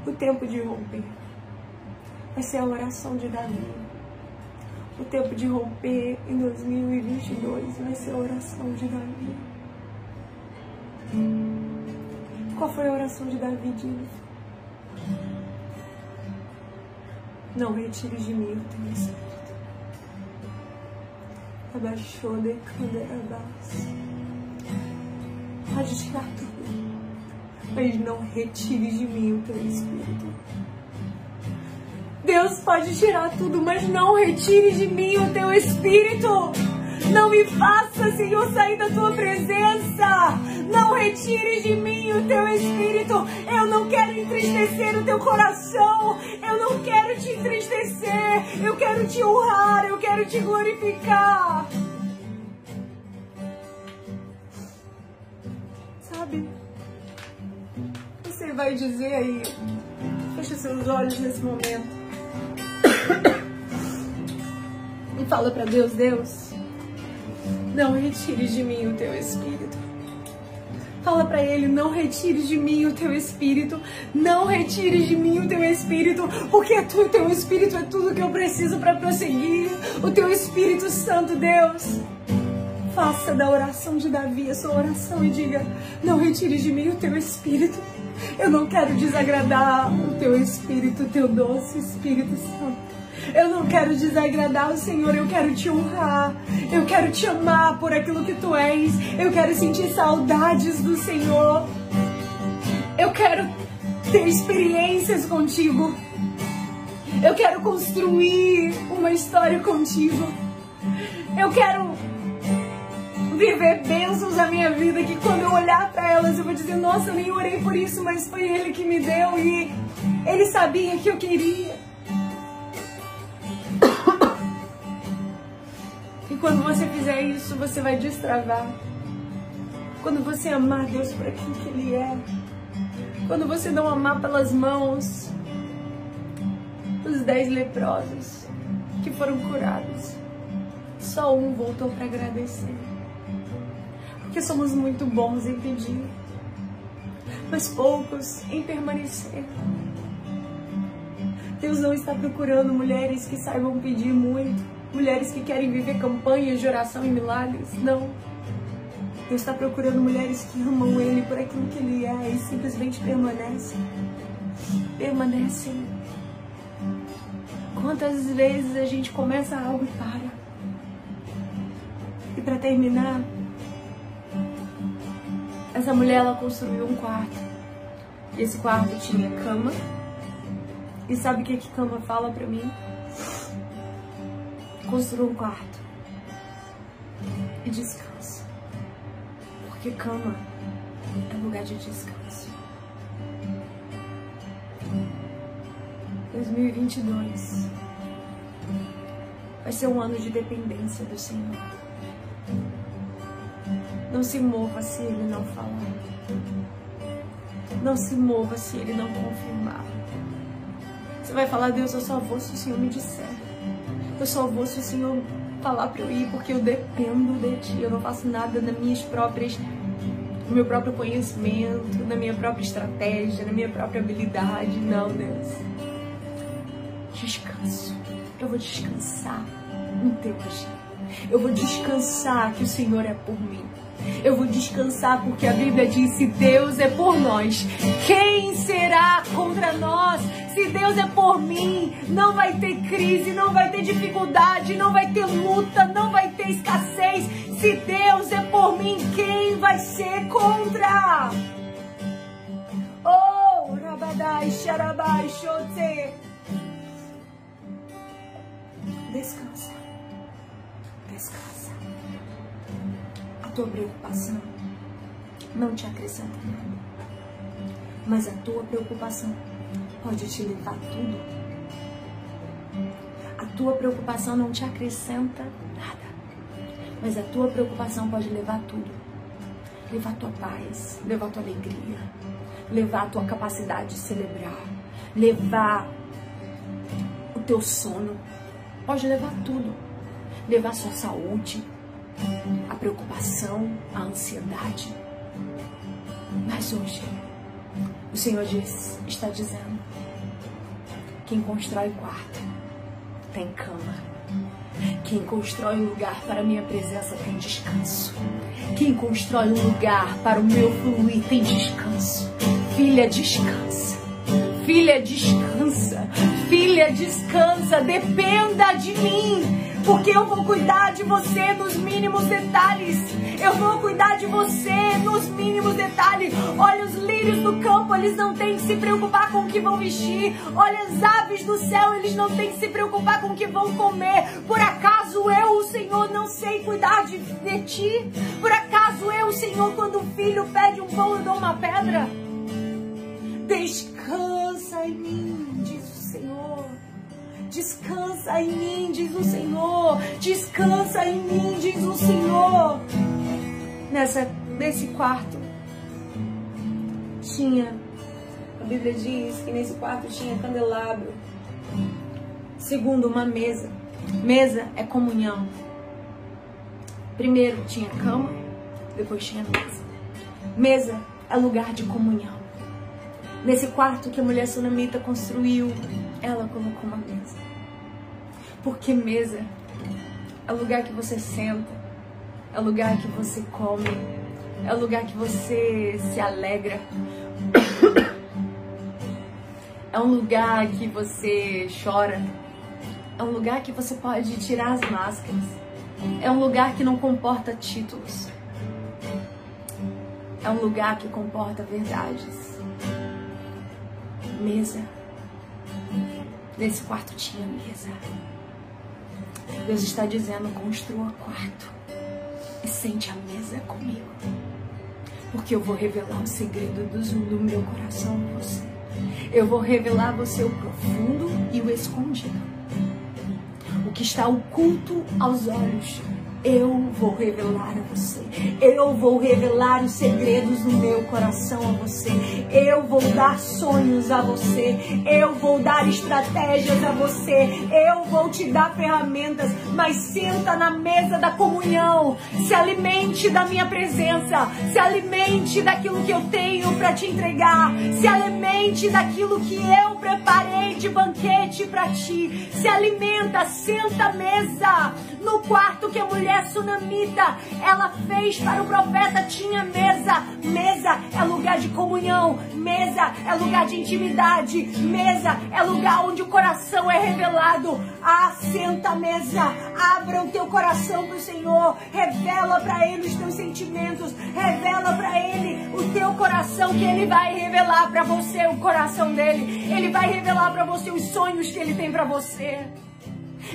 O tempo de romper vai ser a oração de Davi. O tempo de romper em 2022 vai ser a oração de Davi. Qual foi a oração de Davi, Diz? Não retire de mim o teu espírito. Abaixou de canderabás. Pode tirar tudo, mas não retire de mim o teu espírito. Deus pode tirar tudo, mas não retire de mim o teu espírito. Não me faça, Senhor, sair da tua presença. Não retire de mim o teu espírito. Eu não quero entristecer o teu coração. Eu não quero te entristecer. Eu quero te honrar. Eu quero te glorificar. Sabe? Você vai dizer aí. Feche seus olhos nesse momento. E fala para Deus: Deus, não retire de mim o teu espírito. Fala para ele: não retire de mim o teu espírito. Não retire de mim o teu espírito, porque o teu espírito é tudo que eu preciso para prosseguir. O teu Espírito Santo, Deus. Faça da oração de Davi a sua oração e diga: Não retire de mim o teu espírito. Eu não quero desagradar o teu espírito, o teu doce Espírito Santo. Eu não quero desagradar o Senhor, eu quero te honrar. Eu quero te amar por aquilo que tu és. Eu quero sentir saudades do Senhor. Eu quero ter experiências contigo. Eu quero construir uma história contigo. Eu quero viver bênçãos na minha vida que quando eu olhar para elas eu vou dizer, nossa, eu nem orei por isso, mas foi ele que me deu e ele sabia que eu queria. Quando você fizer isso, você vai destravar. Quando você amar Deus por aquilo que Ele é. Quando você não amar pelas mãos dos dez leprosos que foram curados. Só um voltou para agradecer. Porque somos muito bons em pedir, mas poucos em permanecer. Deus não está procurando mulheres que saibam pedir muito, mulheres que querem viver campanhas de oração e milagres. Não. Deus está procurando mulheres que amam Ele por aquilo que Ele é e simplesmente permanecem. Permanecem. Quantas vezes a gente começa algo e para? E para terminar, essa mulher ela construiu um quarto. E esse quarto tinha cama. E sabe o que, que cama fala para mim? Construa um quarto. E descansa. Porque cama é lugar de descanso. 2022 vai ser um ano de dependência do Senhor. Não se mova se Ele não falar. Não se mova se Ele não confirmar. Você vai falar, Deus, eu só vou se o Senhor me disser. Eu só vou se o Senhor falar para eu ir, porque eu dependo de Ti. Eu não faço nada nas minhas próprias no meu próprio conhecimento, na minha própria estratégia, na minha própria habilidade. Não, Deus. Descanso. Eu vou descansar no teu. Eu vou descansar que o Senhor é por mim. Eu vou descansar porque a Bíblia diz: se Deus é por nós, quem será contra nós? Se Deus é por mim, não vai ter crise, não vai ter dificuldade, não vai ter luta, não vai ter escassez. Se Deus é por mim, quem vai ser contra? Oh, Rabadai, Sharabai, Shote. Descansa. Descansa. Tua preocupação não te acrescenta nada. Mas a tua preocupação pode te levar tudo. A tua preocupação não te acrescenta nada. Mas a tua preocupação pode levar tudo. Levar a tua paz, levar a tua alegria, levar a tua capacidade de celebrar, levar o teu sono, pode levar tudo. Levar a sua saúde, a preocupação, a ansiedade. Mas hoje, o Senhor diz, está dizendo: quem constrói quarto tem cama. Quem constrói um lugar para a minha presença tem descanso. Quem constrói um lugar para o meu fluir tem descanso. Filha, descansa. Filha, descansa. Filha, descansa. Dependa de mim. Porque eu vou cuidar de você nos mínimos detalhes. Eu vou cuidar de você nos mínimos detalhes. Olha os lírios do campo, eles não têm que se preocupar com o que vão vestir. Olha as aves do céu, eles não têm que se preocupar com o que vão comer. Por acaso eu, o Senhor, não sei cuidar de, de ti? Por acaso eu, o Senhor, quando o filho pede um pão, eu dou uma pedra? Descansa em mim, diz o Senhor. Descansa em mim, diz o Senhor. Descansa em mim, diz o Senhor. Nessa, nesse quarto tinha, a Bíblia diz que nesse quarto tinha candelabro. Segundo, uma mesa. Mesa é comunhão. Primeiro tinha cama, depois tinha mesa. Mesa é lugar de comunhão. Nesse quarto que a mulher sunamita construiu, ela colocou uma mesa. Porque mesa é o lugar que você senta, é o lugar que você come, é o lugar que você se alegra. É um lugar que você chora. É um lugar que você pode tirar as máscaras. É um lugar que não comporta títulos. É um lugar que comporta verdades. Mesa. Nesse quarto tinha mesa. Deus está dizendo: construa quarto e sente a mesa comigo. Porque eu vou revelar o segredo do meu coração a você. Eu vou revelar a você o profundo e o escondido. O que está oculto aos olhos eu vou revelar a você. Eu vou revelar os segredos do meu coração a você. Eu vou dar sonhos a você. Eu vou dar estratégias a você. Eu vou te dar ferramentas. Mas senta na mesa da comunhão. Se alimente da minha presença. Se alimente daquilo que eu tenho para te entregar. Se alimente daquilo que eu preparei de banquete para ti. Se alimenta, senta à mesa. No quarto que a mulher sunamita ela fez para o profeta tinha mesa. Mesa é lugar de comunhão, mesa é lugar de intimidade, mesa é lugar onde o coração é revelado. Ah, senta à mesa, abra o teu coração para o Senhor, revela para Ele os teus sentimentos, revela para Ele o teu coração que Ele vai revelar para você o coração dele. Ele vai revelar para você os sonhos que Ele tem para você.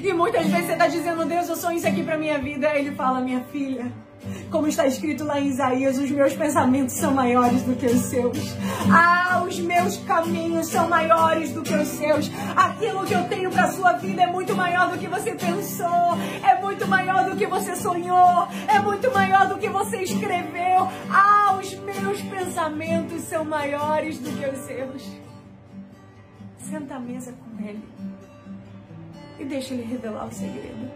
E muitas vezes você está dizendo, Deus, eu sonho isso aqui para minha vida. Ele fala, minha filha, como está escrito lá em Isaías, os meus pensamentos são maiores do que os seus. Ah, os meus caminhos são maiores do que os seus. Aquilo que eu tenho para sua vida é muito maior do que você pensou, é muito maior do que você sonhou, é muito maior do que você escreveu. Ah, os meus pensamentos são maiores do que os seus. Senta à mesa com ele e deixa ele revelar o segredo.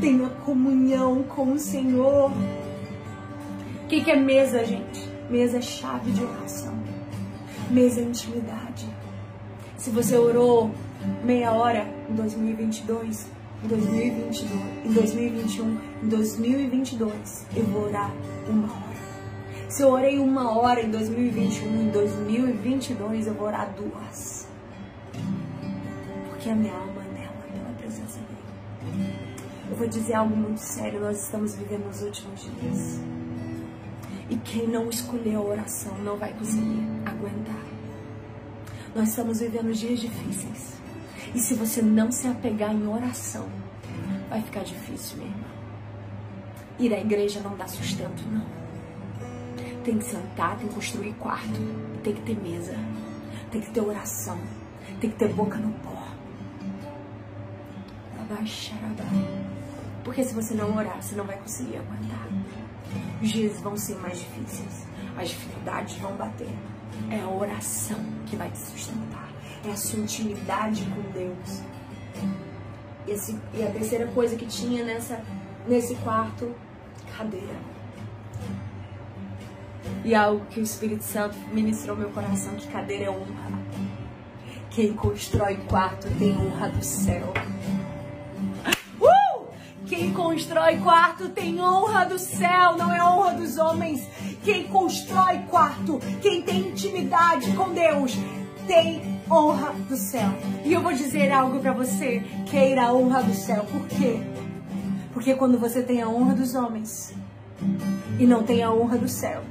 Tenha comunhão com o Senhor. O que, que é mesa, gente? Mesa é chave de oração. Mesa é intimidade. Se você orou meia hora em 2022, em 2022, em 2021, em 2022, eu vou orar uma hora. Se eu orei uma hora em 2021, em 2022, eu vou orar duas. Porque a minha alma eu vou dizer algo muito sério, nós estamos vivendo nos últimos dias. E quem não escolheu a oração não vai conseguir aguentar. Nós estamos vivendo dias difíceis. E se você não se apegar em oração, vai ficar difícil, minha irmã. Ir à igreja não dá sustento, não. Tem que sentar, tem que construir quarto, tem que ter mesa, tem que ter oração, tem que ter boca no pó. Abaixar, porque se você não orar, você não vai conseguir aguentar. Os dias vão ser mais difíceis. As dificuldades vão bater. É a oração que vai te sustentar. É a sua intimidade com Deus. Esse, e a terceira coisa que tinha nessa, nesse quarto, cadeira. E algo que o Espírito Santo ministrou meu coração, que cadeira é honra. Quem constrói quarto tem honra do céu. Quem constrói quarto tem honra do céu, não é honra dos homens. Quem constrói quarto, quem tem intimidade com Deus, tem honra do céu. E eu vou dizer algo para você: queira a honra do céu. Por quê? Porque quando você tem a honra dos homens e não tem a honra do céu,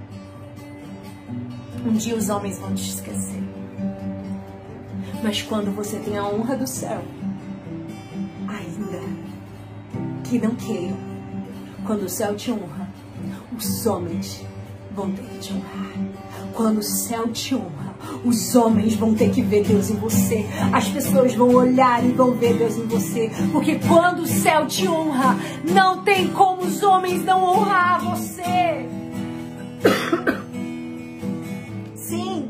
um dia os homens vão te esquecer. Mas quando você tem a honra do céu, que não queiram. Quando o céu te honra, os homens vão ter que te honrar. Quando o céu te honra, os homens vão ter que ver Deus em você. As pessoas vão olhar e vão ver Deus em você. Porque quando o céu te honra, não tem como os homens não honrar você. Sim.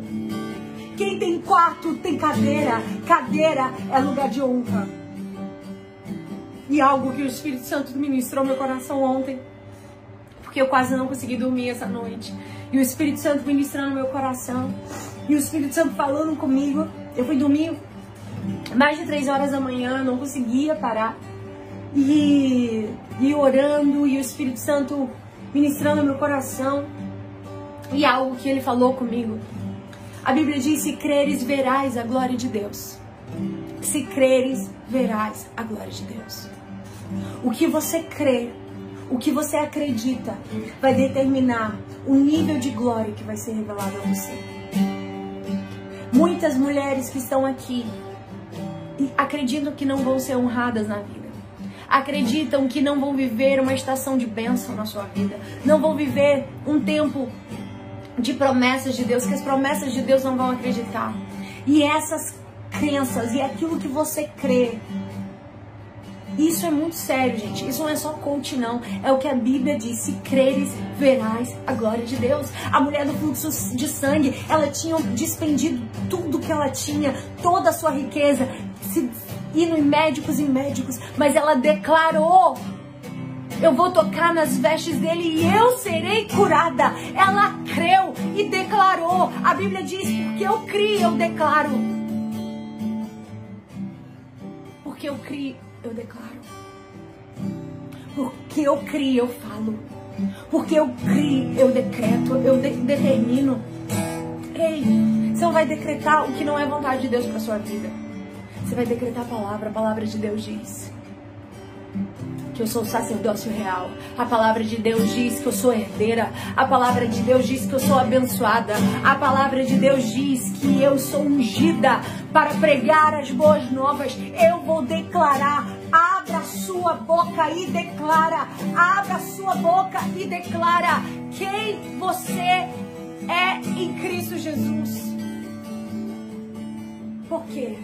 Quem tem quarto tem cadeira. Cadeira é lugar de honra. E algo que o Espírito Santo ministrou meu coração ontem, porque eu quase não consegui dormir essa noite. E o Espírito Santo ministrando meu coração, e o Espírito Santo falando comigo. Eu fui dormir mais de três horas da manhã, não conseguia parar. E, e orando, e o Espírito Santo ministrando meu coração. E algo que ele falou comigo. A Bíblia diz: se creres, verás a glória de Deus. Se creres, verás a glória de Deus. O que você crê, o que você acredita, vai determinar o nível de glória que vai ser revelado a você. Muitas mulheres que estão aqui acreditam que não vão ser honradas na vida. Acreditam que não vão viver uma estação de bênção na sua vida. Não vão viver um tempo de promessas de Deus, que as promessas de Deus não vão acreditar. E essas crenças e aquilo que você crê isso é muito sério, gente. Isso não é só coach, não. É o que a Bíblia diz. Se creres, verás a glória de Deus. A mulher do fluxo de sangue, ela tinha despendido tudo que ela tinha, toda a sua riqueza, se, indo em médicos e médicos, mas ela declarou Eu vou tocar nas vestes dele e eu serei curada. Ela creu e declarou. A Bíblia diz: porque eu criei, eu declaro. Porque eu criei, eu declaro. Porque eu criei, eu falo. Porque eu criei, eu decreto, eu de determino. Ei, você não vai decretar o que não é vontade de Deus para sua vida. Você vai decretar a palavra, a palavra de Deus diz que eu sou sacerdócio real. A palavra de Deus diz que eu sou herdeira. A palavra de Deus diz que eu sou abençoada. A palavra de Deus diz que eu sou ungida para pregar as boas novas. Eu vou declarar. Abra sua boca e declara. Abra sua boca e declara quem você é em Cristo Jesus. Por quê?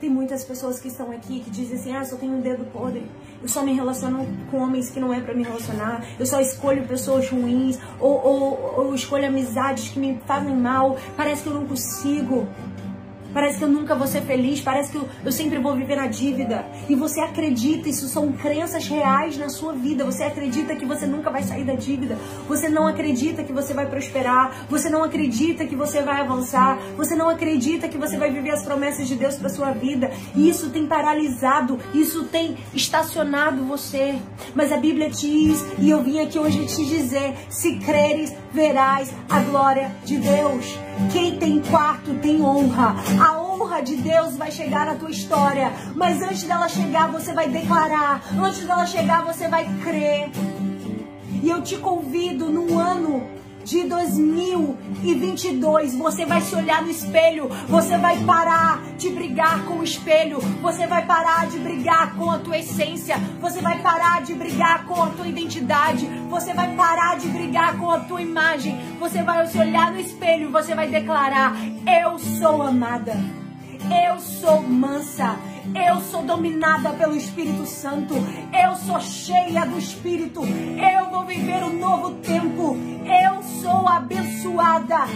Tem muitas pessoas que estão aqui que dizem assim: ah, só tenho um dedo podre. Eu só me relaciono com homens que não é para me relacionar. Eu só escolho pessoas ruins. Ou, ou, ou escolho amizades que me fazem mal. Parece que eu não consigo. Parece que eu nunca vou ser feliz, parece que eu, eu, sempre vou viver na dívida. E você acredita, isso são crenças reais na sua vida. Você acredita que você nunca vai sair da dívida. Você não acredita que você vai prosperar. Você não acredita que você vai avançar. Você não acredita que você vai viver as promessas de Deus para sua vida. E isso tem paralisado, isso tem estacionado você. Mas a Bíblia diz, e eu vim aqui hoje te dizer: se creres, verás a glória de Deus. Quem tem quarto tem honra. A honra de Deus vai chegar na tua história. Mas antes dela chegar, você vai declarar. Antes dela chegar, você vai crer. E eu te convido num ano de 2022, você vai se olhar no espelho, você vai parar de brigar com o espelho, você vai parar de brigar com a tua essência, você vai parar de brigar com a tua identidade, você vai parar de brigar com a tua imagem, você vai se olhar no espelho, você vai declarar: Eu sou amada, eu sou mansa. Eu sou dominada pelo Espírito Santo. Eu sou cheia do Espírito. Eu vou viver um novo tempo. Eu sou abençoada.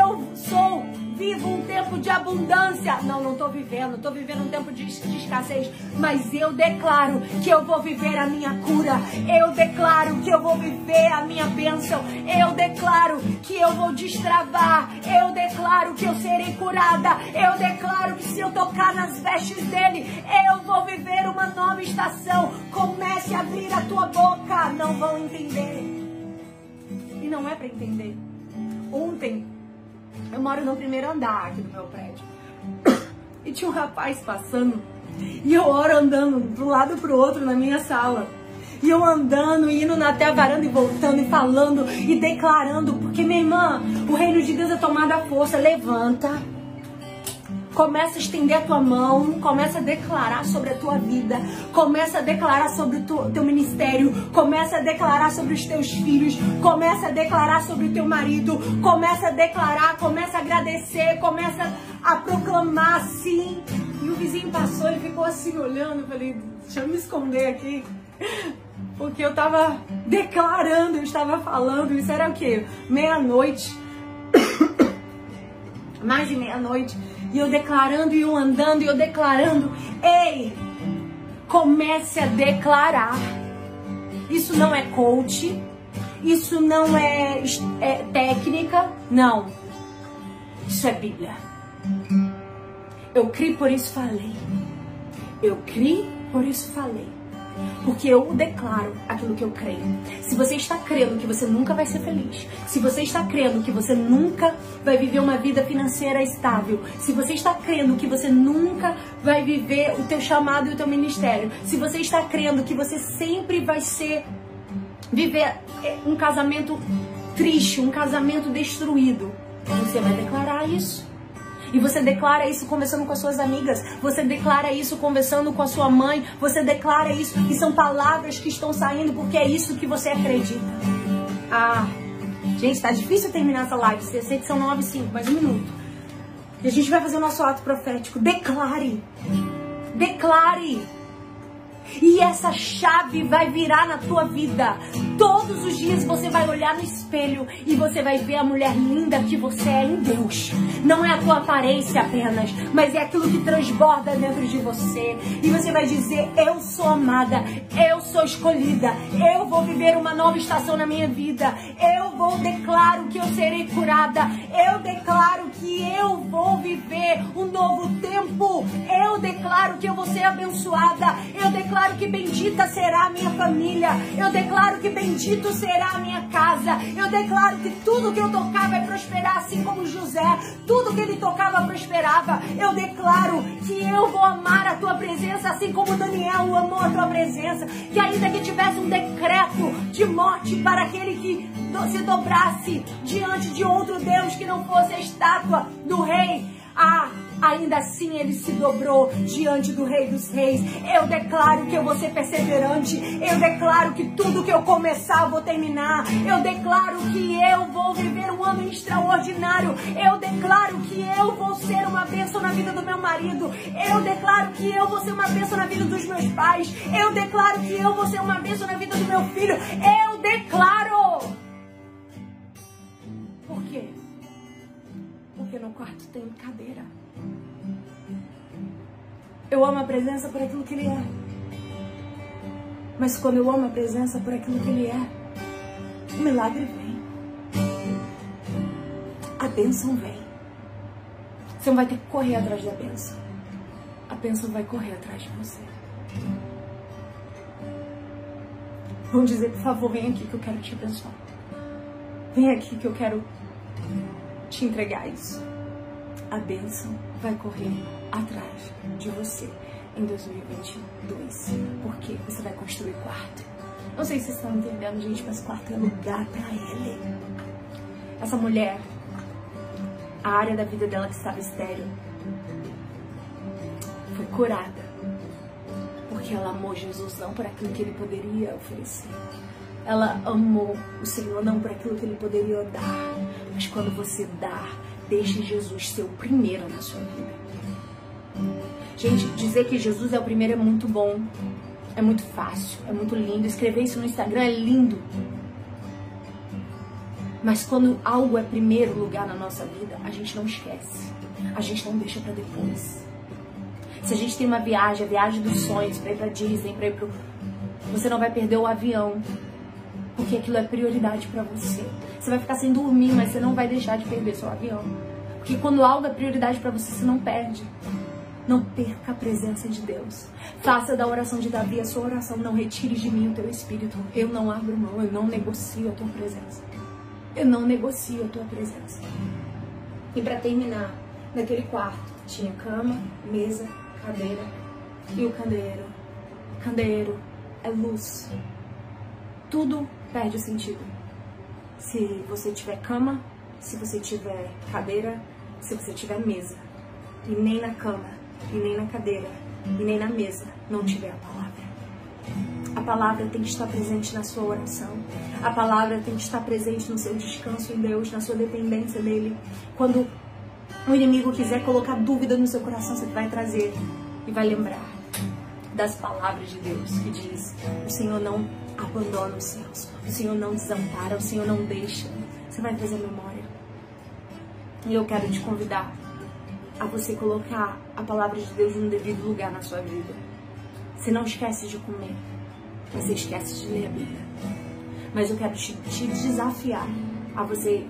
Eu sou vivo um tempo de abundância. Não, não estou vivendo, estou vivendo um tempo de, de, escassez. Mas eu declaro que eu vou viver a minha cura. Eu declaro que eu vou viver a minha bênção. Eu declaro que eu vou destravar. Eu declaro que eu serei curada. Eu declaro que se eu tocar nas vestes dele, eu vou viver uma nova estação. Comece a abrir a tua boca. Não vão entender. E não é para entender. Ontem eu moro no primeiro andar aqui do meu prédio. E tinha um rapaz passando. E eu oro andando do lado pro outro na minha sala. E eu andando, indo até a varanda e voltando e falando e declarando. Porque, minha irmã, o reino de Deus é tomada a força. Levanta Começa a estender a tua mão, começa a declarar sobre a tua vida, começa a declarar sobre o teu, ministério, começa a declarar sobre os teus filhos, começa a declarar sobre o teu marido, começa a declarar, começa a agradecer, começa a proclamar sim. E o vizinho passou e ficou assim olhando, eu falei, deixa eu me esconder aqui. Porque eu tava declarando, eu estava falando, isso era o quê? Meia-noite. Mais de meia-noite. E eu declarando, e eu andando, e eu declarando. Ei, comece a declarar. Isso não é coach, isso não é, é técnica, não. Isso é Bíblia. Eu criei, por isso falei. Eu criei, por isso falei. Porque eu declaro aquilo que eu creio. Se você está crendo que você nunca vai ser feliz, se você está crendo que você nunca vai viver uma vida financeira estável, se você está crendo que você nunca vai viver o teu chamado e o teu ministério, se você está crendo que você sempre vai ser viver é, um casamento triste, um casamento destruído, você vai declarar isso. E você declara isso conversando com as suas amigas, você declara isso conversando com a sua mãe, você declara isso e são palavras que estão saindo porque é isso que você acredita. Ah, gente, tá difícil terminar essa live. Você sei que são 9 e 5, mais um minuto. E a gente vai fazer o nosso ato profético. Declare. Declare. E essa chave vai virar na tua vida. Todos os dias você vai olhar no espelho e você vai ver a mulher linda que você é em Deus. Não é a tua aparência apenas, mas é aquilo que transborda dentro de você. E você vai dizer: Eu sou amada, eu sou escolhida, eu vou viver uma nova estação na minha vida. Eu vou declaro que eu serei curada. Eu declaro que eu vou viver um novo tempo. Eu declaro que eu vou ser abençoada. Eu declaro que bendita será a minha família. Eu declaro que bendito será a minha casa. Eu declaro que tudo que eu tocar vai prosperar, assim como José. Tudo que ele tocava prosperava. Eu declaro que eu vou amar a tua presença, assim como Daniel amou a tua presença. Que ainda que tivesse um decreto de morte para aquele que se dobrasse diante de outro Deus que não fosse a estátua do rei, ah, ainda assim ele se dobrou diante do Rei dos Reis. Eu declaro que eu vou ser perseverante. Eu declaro que tudo que eu começar eu vou terminar. Eu declaro que eu vou viver um ano extraordinário. Eu declaro que eu vou ser uma bênção na vida do meu marido. Eu declaro que eu vou ser uma bênção na vida dos meus pais. Eu declaro que eu vou ser uma bênção na vida do meu filho. Eu declaro. Por quê? Porque no quarto tem cadeira. Eu amo a presença por aquilo que ele é. Mas quando eu amo a presença por aquilo que ele é, o milagre vem. A bênção vem. Você não vai ter que correr atrás da bênção. A bênção vai correr atrás de você. Vão dizer, por favor, vem aqui que eu quero te abençoar. Vem aqui que eu quero te entregar isso. A bênção vai correr atrás de você em 2022. Porque você vai construir quarto. Não sei se vocês estão entendendo, gente, mas quarto é lugar para ele. Essa mulher, a área da vida dela que estava estéreo, foi curada. Porque ela amou Jesus não por aquilo que ele poderia oferecer. Ela amou o Senhor não por aquilo que ele poderia dar, mas quando você dá, deixe Jesus ser o primeiro na sua vida. Gente, dizer que Jesus é o primeiro é muito bom, é muito fácil, é muito lindo. Escrever isso no Instagram é lindo. Mas quando algo é primeiro lugar na nossa vida, a gente não esquece. A gente não deixa para depois. Se a gente tem uma viagem, a viagem dos sonhos, para ir para Disney, para ir pro você não vai perder o avião, porque aquilo é prioridade para você. Você vai ficar sem dormir, mas você não vai deixar de perder seu avião. Porque quando algo é prioridade para você, você não perde. Não perca a presença de Deus. Faça da oração de Davi a sua oração. Não retire de mim o teu espírito. Eu não abro mão, eu não negocio a tua presença. Eu não negocio a tua presença. E para terminar, naquele quarto tinha cama, mesa, cadeira e o candeeiro. Candeeiro é luz. Tudo perde sentido. Se você tiver cama, se você tiver cadeira, se você tiver mesa. E nem na cama e nem na cadeira, e nem na mesa não tiver a palavra. A palavra tem que estar presente na sua oração. A palavra tem que estar presente no seu descanso em Deus, na sua dependência dele. Quando o inimigo quiser colocar dúvida no seu coração, você vai trazer e vai lembrar das palavras de Deus que diz: o Senhor não abandona os céus, o Senhor não desampara, o Senhor não deixa. Você vai fazer memória. E eu quero te convidar a você colocar a palavra de Deus no devido lugar na sua vida. Você não esquece de comer, você esquece de ler a Bíblia. Mas eu quero te, te desafiar a você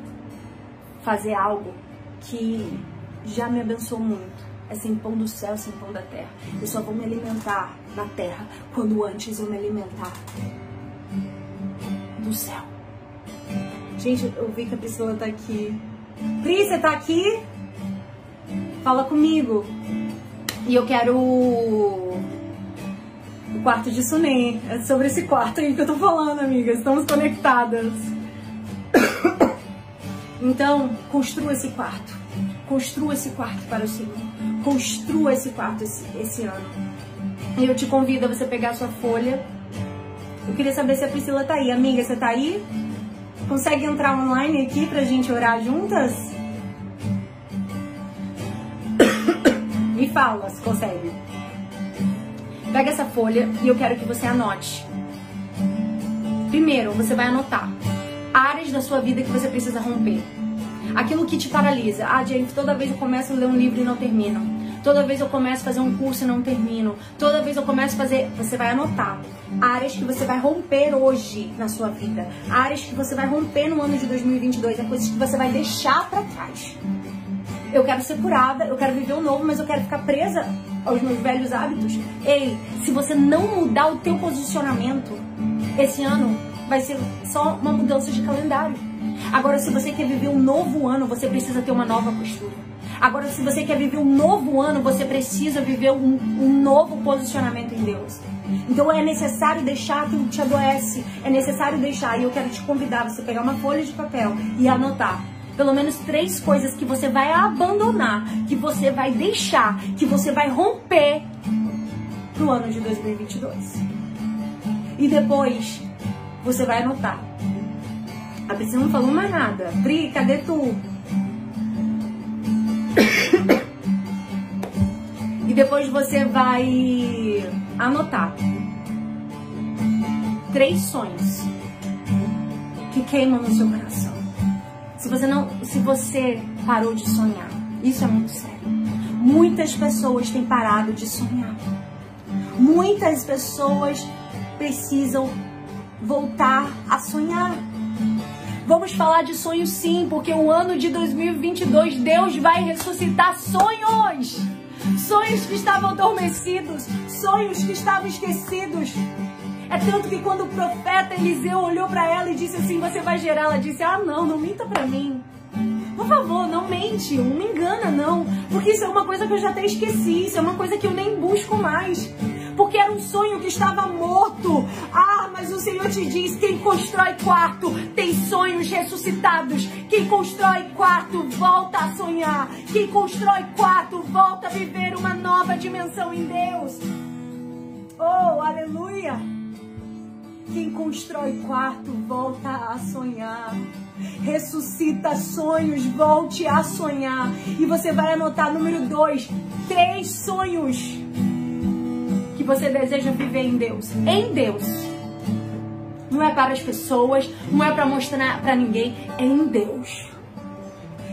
fazer algo que já me abençoou muito. É sem pão do céu, sem pão da terra. Eu só vou me alimentar na terra quando antes eu me alimentar do céu. Gente, eu vi que a Priscila tá aqui. Pri, você tá aqui? Fala comigo. E eu quero o quarto de Sunem. É sobre esse quarto aí que eu tô falando, amigas. Estamos conectadas. Então, construa esse quarto. Construa esse quarto para o Senhor. Construa esse quarto esse, esse ano. E eu te convido a você pegar a sua folha. Eu queria saber se a Priscila tá aí. Amiga, você tá aí? Consegue entrar online aqui pra gente orar juntas? Me fala se consegue. Pega essa folha e eu quero que você anote. Primeiro, você vai anotar áreas da sua vida que você precisa romper. Aquilo que te paralisa. Ah, gente, toda vez eu começo a ler um livro e não termino. Toda vez eu começo a fazer um curso e não termino. Toda vez eu começo a fazer. Você vai anotar áreas que você vai romper hoje na sua vida. Áreas que você vai romper no ano de 2022. É coisas que você vai deixar para trás. Eu quero ser curada, eu quero viver o novo, mas eu quero ficar presa aos meus velhos hábitos. Ei, se você não mudar o teu posicionamento, esse ano vai ser só uma mudança de calendário. Agora, se você quer viver um novo ano, você precisa ter uma nova postura. Agora, se você quer viver um novo ano, você precisa viver um, um novo posicionamento em Deus. Então é necessário deixar aquilo que te adoece. É necessário deixar. E eu quero te convidar você pegar uma folha de papel e anotar pelo menos três coisas que você vai abandonar, que você vai deixar, que você vai romper no ano de 2022. E depois você vai anotar. A Priscila não falou mais nada. Pri, cadê tu? e depois você vai anotar três sonhos que queimam no seu coração. Se você não, se você parou de sonhar, isso é muito sério. Muitas pessoas têm parado de sonhar. Muitas pessoas precisam voltar a sonhar. Vamos falar de sonhos sim, porque o ano de 2022 Deus vai ressuscitar sonhos. Sonhos que estavam adormecidos, sonhos que estavam esquecidos. É tanto que quando o profeta Eliseu olhou para ela e disse assim: Você vai gerar, ela disse: Ah, não, não minta para mim. Por favor, não mente, não me engana, não. Porque isso é uma coisa que eu já até esqueci, isso é uma coisa que eu nem busco mais porque era um sonho que estava morto. Ah, mas o Senhor te diz: quem constrói quarto tem sonhos ressuscitados. Quem constrói quarto volta a sonhar. Quem constrói quarto volta a viver uma nova dimensão em Deus. Oh, aleluia! Quem constrói quarto volta a sonhar. Ressuscita sonhos, volte a sonhar. E você vai anotar número dois: três sonhos que você deseja viver em Deus. Em Deus. Não é para as pessoas, não é para mostrar para ninguém, é em Deus.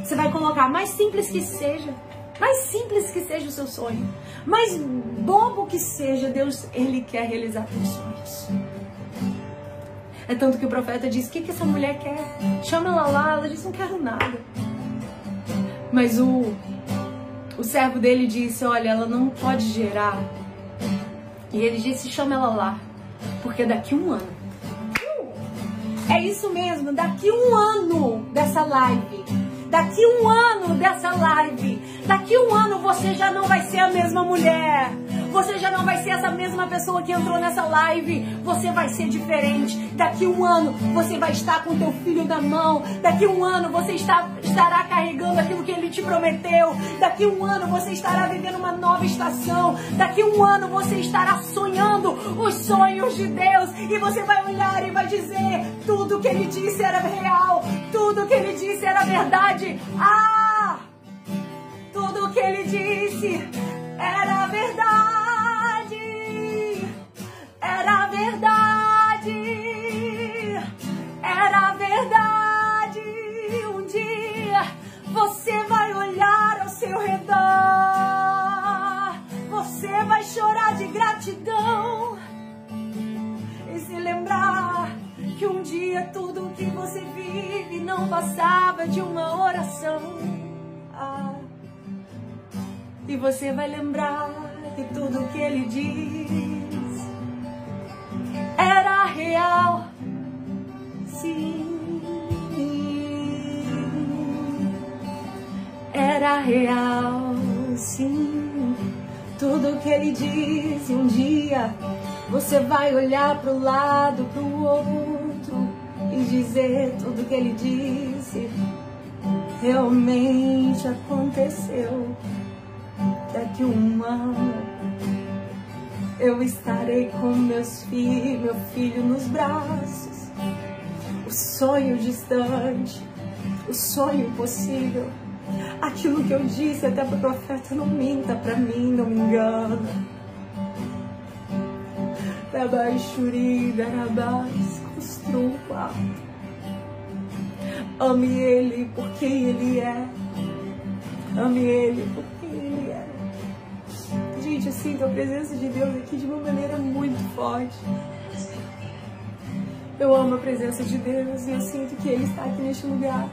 Você vai colocar mais simples que seja, mais simples que seja o seu sonho, mais bobo que seja, Deus, ele quer realizar seus sonhos. É tanto que o profeta diz: O que, que essa mulher quer? Chama ela lá. Ela diz: Não quero nada. Mas o, o servo dele disse: Olha, ela não pode gerar e ele disse: chama ela lá, porque daqui um ano. É isso mesmo, daqui um ano dessa live. Daqui um ano dessa live. Daqui um ano você já não vai ser a mesma mulher. Você já não vai ser essa mesma pessoa que entrou nessa live. Você vai ser diferente. Daqui um ano você vai estar com teu filho na mão. Daqui um ano você está, estará carregando aquilo que ele te prometeu. Daqui um ano você estará vivendo uma nova estação. Daqui um ano você estará sonhando os sonhos de Deus. E você vai olhar e vai dizer: tudo que ele disse era real. Tudo que ele disse era verdade. Ah! Tudo que ele disse era verdade era verdade, era verdade. Um dia você vai olhar ao seu redor, você vai chorar de gratidão e se lembrar que um dia tudo que você vive não passava de uma oração. Você vai lembrar que tudo que ele diz era real. Sim, era real. Sim, tudo que ele disse um dia. Você vai olhar pro lado, pro outro e dizer tudo que ele disse realmente aconteceu. Daqui um ano eu estarei com meus filhos, meu filho nos braços. O sonho distante, o sonho possível. Aquilo que eu disse até para o profeta, não minta para mim, não me engana. Tabaixuri, Darabás, construa. Ame Ele por quem Ele é. Ame Ele por. Eu sinto a presença de Deus aqui de uma maneira muito forte. Eu amo a presença de Deus e eu sinto que Ele está aqui neste lugar.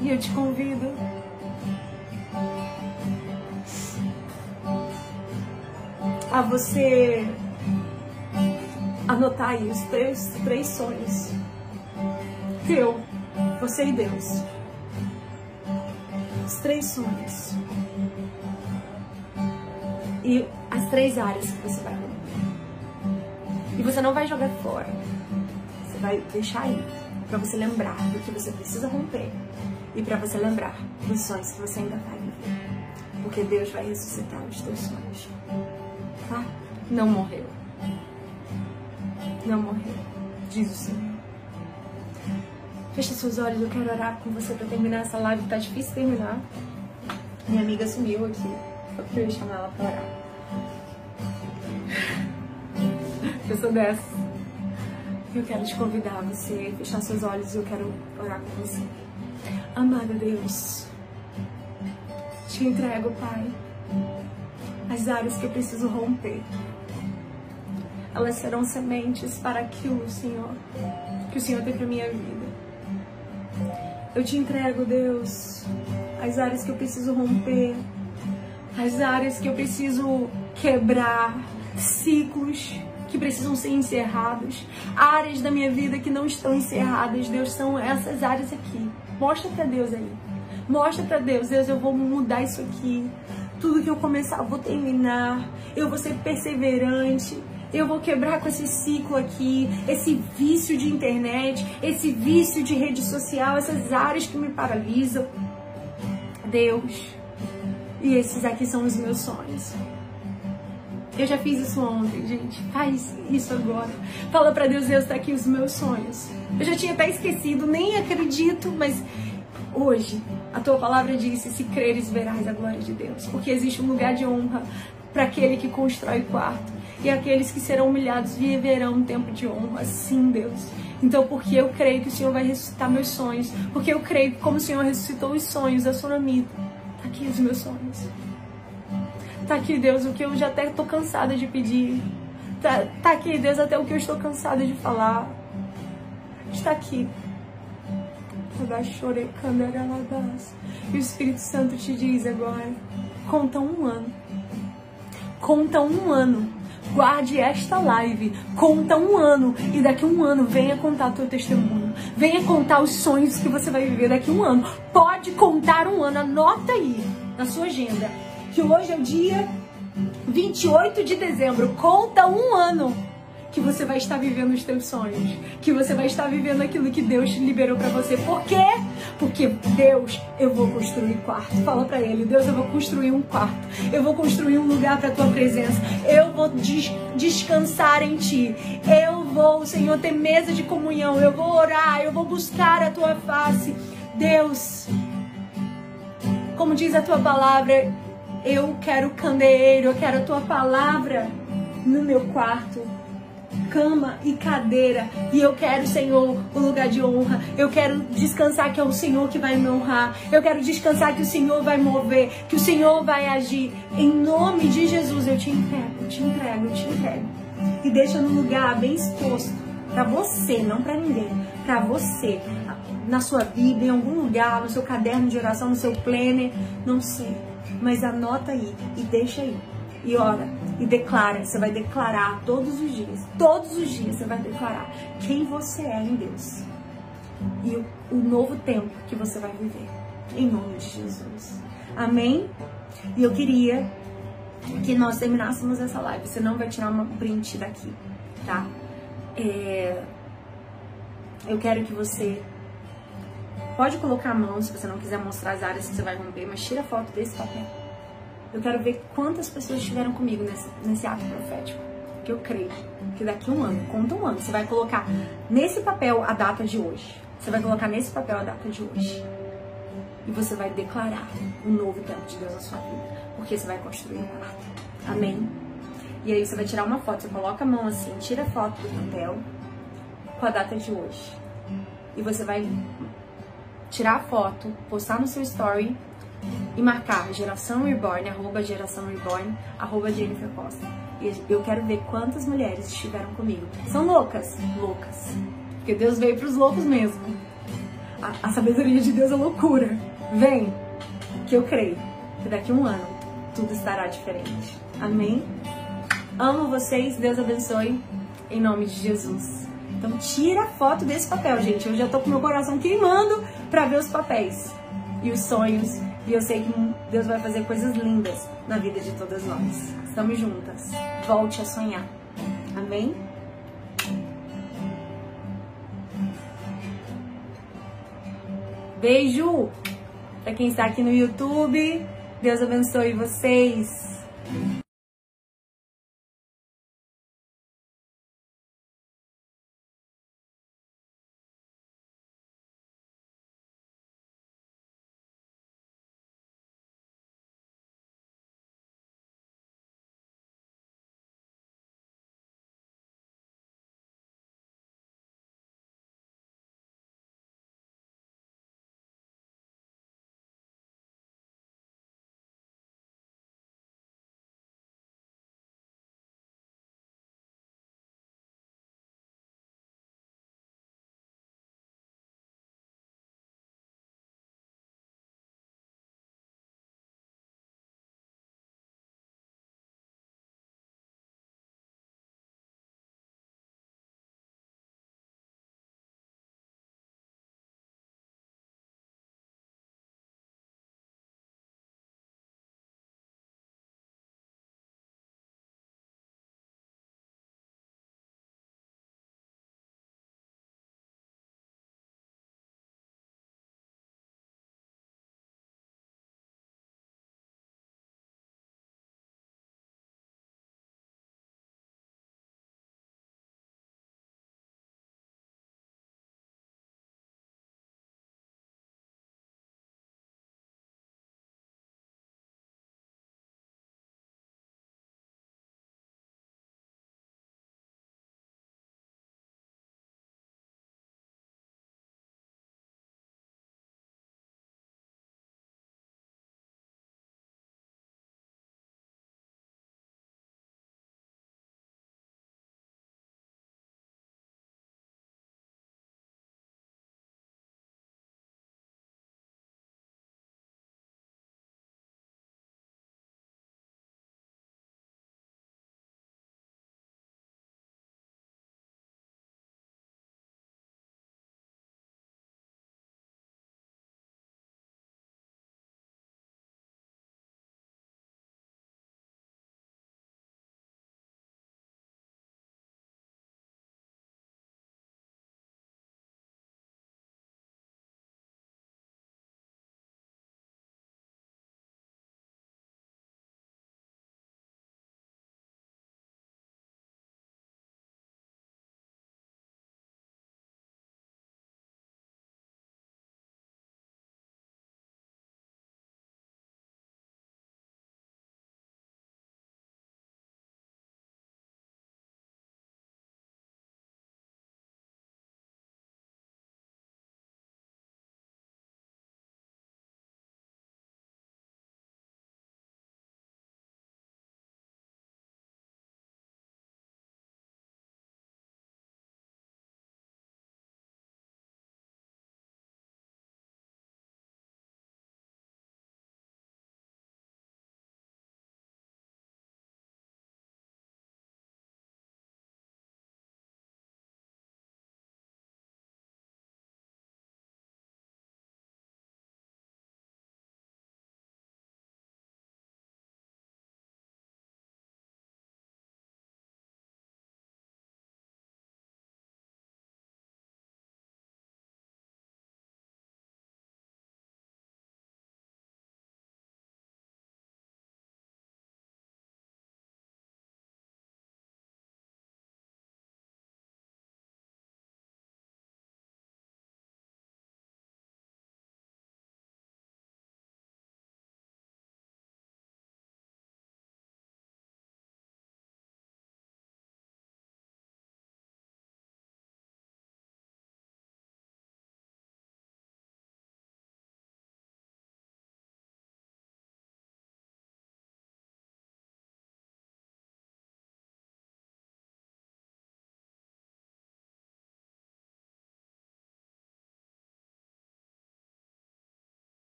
E eu te convido a você anotar aí os três, três sonhos. Teu, você e Deus. Os três sonhos. E as três áreas que você vai romper. E você não vai jogar fora. Você vai deixar aí. Pra você lembrar do que você precisa romper. E pra você lembrar dos sonhos que você ainda vai viver. Porque Deus vai ressuscitar os teus sonhos tá? Não morreu. Não morreu, diz o Senhor. Feche seus olhos, eu quero orar com você para terminar essa live. Tá difícil terminar. Minha amiga sumiu aqui. Eu ia chamar ela para orar. Eu sou dessa. Eu quero te convidar a você fechar seus olhos e eu quero orar com você. Amado Deus, te entrego, Pai as áreas que eu preciso romper. Elas serão sementes para aquilo, Senhor, que o Senhor tem para minha vida. Eu te entrego, Deus, as áreas que eu preciso romper, as áreas que eu preciso quebrar, ciclos que precisam ser encerrados, áreas da minha vida que não estão encerradas, Deus, são essas áreas aqui. Mostra para Deus aí. Mostra para Deus, Deus, eu vou mudar isso aqui. Tudo que eu começar, eu vou terminar. Eu vou ser perseverante. Eu vou quebrar com esse ciclo aqui, esse vício de internet, esse vício de rede social, essas áreas que me paralisam. Deus. E esses aqui são os meus sonhos. Eu já fiz isso ontem, gente. Faz isso agora. Fala para Deus, Deus, tá aqui os meus sonhos. Eu já tinha até esquecido, nem acredito, mas hoje a tua palavra disse: se creres, verás a glória de Deus. Porque existe um lugar de honra para aquele que constrói quarto. E aqueles que serão humilhados viverão um tempo de honra. Sim, Deus. Então, porque eu creio que o Senhor vai ressuscitar meus sonhos. Porque eu creio que, como o Senhor ressuscitou os sonhos da Sunamita, aqui os meus sonhos. Tá aqui, Deus, o que eu já até tô cansada de pedir. Tá, tá aqui, Deus, até o que eu estou cansada de falar. Está aqui. E o Espírito Santo te diz agora: conta um ano. Conta um ano. Guarde esta live. Conta um ano. E daqui a um ano, venha contar teu testemunho. Venha contar os sonhos que você vai viver daqui a um ano. Pode contar um ano. Anota aí na sua agenda. Que hoje é o dia 28 de dezembro. Conta um ano que você vai estar vivendo os teus sonhos, que você vai estar vivendo aquilo que Deus liberou para você. Por quê? Porque Deus, eu vou construir quarto. Fala para ele, Deus, eu vou construir um quarto. Eu vou construir um lugar para tua presença. Eu vou des descansar em ti. Eu vou, Senhor, ter mesa de comunhão. Eu vou orar, eu vou buscar a tua face. Deus, como diz a tua palavra, eu quero candeeiro, eu quero a tua palavra no meu quarto cama e cadeira. E eu quero, Senhor, o lugar de honra. Eu quero descansar que é o Senhor que vai me honrar. Eu quero descansar que o Senhor vai mover, que o Senhor vai agir. Em nome de Jesus, eu te entrego, eu te entrego, eu te entrego. E deixa no lugar bem exposto para você, não para ninguém, para você. Na sua Bíblia, em algum lugar, no seu caderno de oração, no seu planner, não sei. Mas anota aí e deixa aí e ora e declara. Você vai declarar todos os dias. Todos os dias você vai declarar quem você é em Deus e o, o novo tempo que você vai viver. Em nome de Jesus. Amém? E eu queria que nós terminássemos essa live. Você não vai tirar uma print daqui, tá? É... Eu quero que você pode colocar a mão se você não quiser mostrar as áreas que você vai romper, mas tira a foto desse papel. Eu quero ver quantas pessoas estiveram comigo nesse, nesse ato profético. Que eu creio que daqui a um ano, conta um ano, você vai colocar nesse papel a data de hoje. Você vai colocar nesse papel a data de hoje. E você vai declarar um novo tempo de Deus na sua vida. Porque você vai construir um quarto. Amém? E aí você vai tirar uma foto, você coloca a mão assim, tira a foto do papel com a data de hoje. E você vai tirar a foto, postar no seu story e marcar geração reborn, arroba geração reborn, arroba Jennifer Costa. E eu quero ver quantas mulheres estiveram comigo. São loucas? Loucas. Porque Deus veio para os loucos mesmo. A, a sabedoria de Deus é loucura. Vem, que eu creio que daqui a um ano tudo estará diferente. Amém? Amo vocês, Deus abençoe, em nome de Jesus. Então tira a foto desse papel, gente. Eu já tô com meu coração queimando para ver os papéis e os sonhos. E eu sei que Deus vai fazer coisas lindas na vida de todas nós. Estamos juntas. Volte a sonhar. Amém? Beijo para quem está aqui no YouTube. Deus abençoe vocês.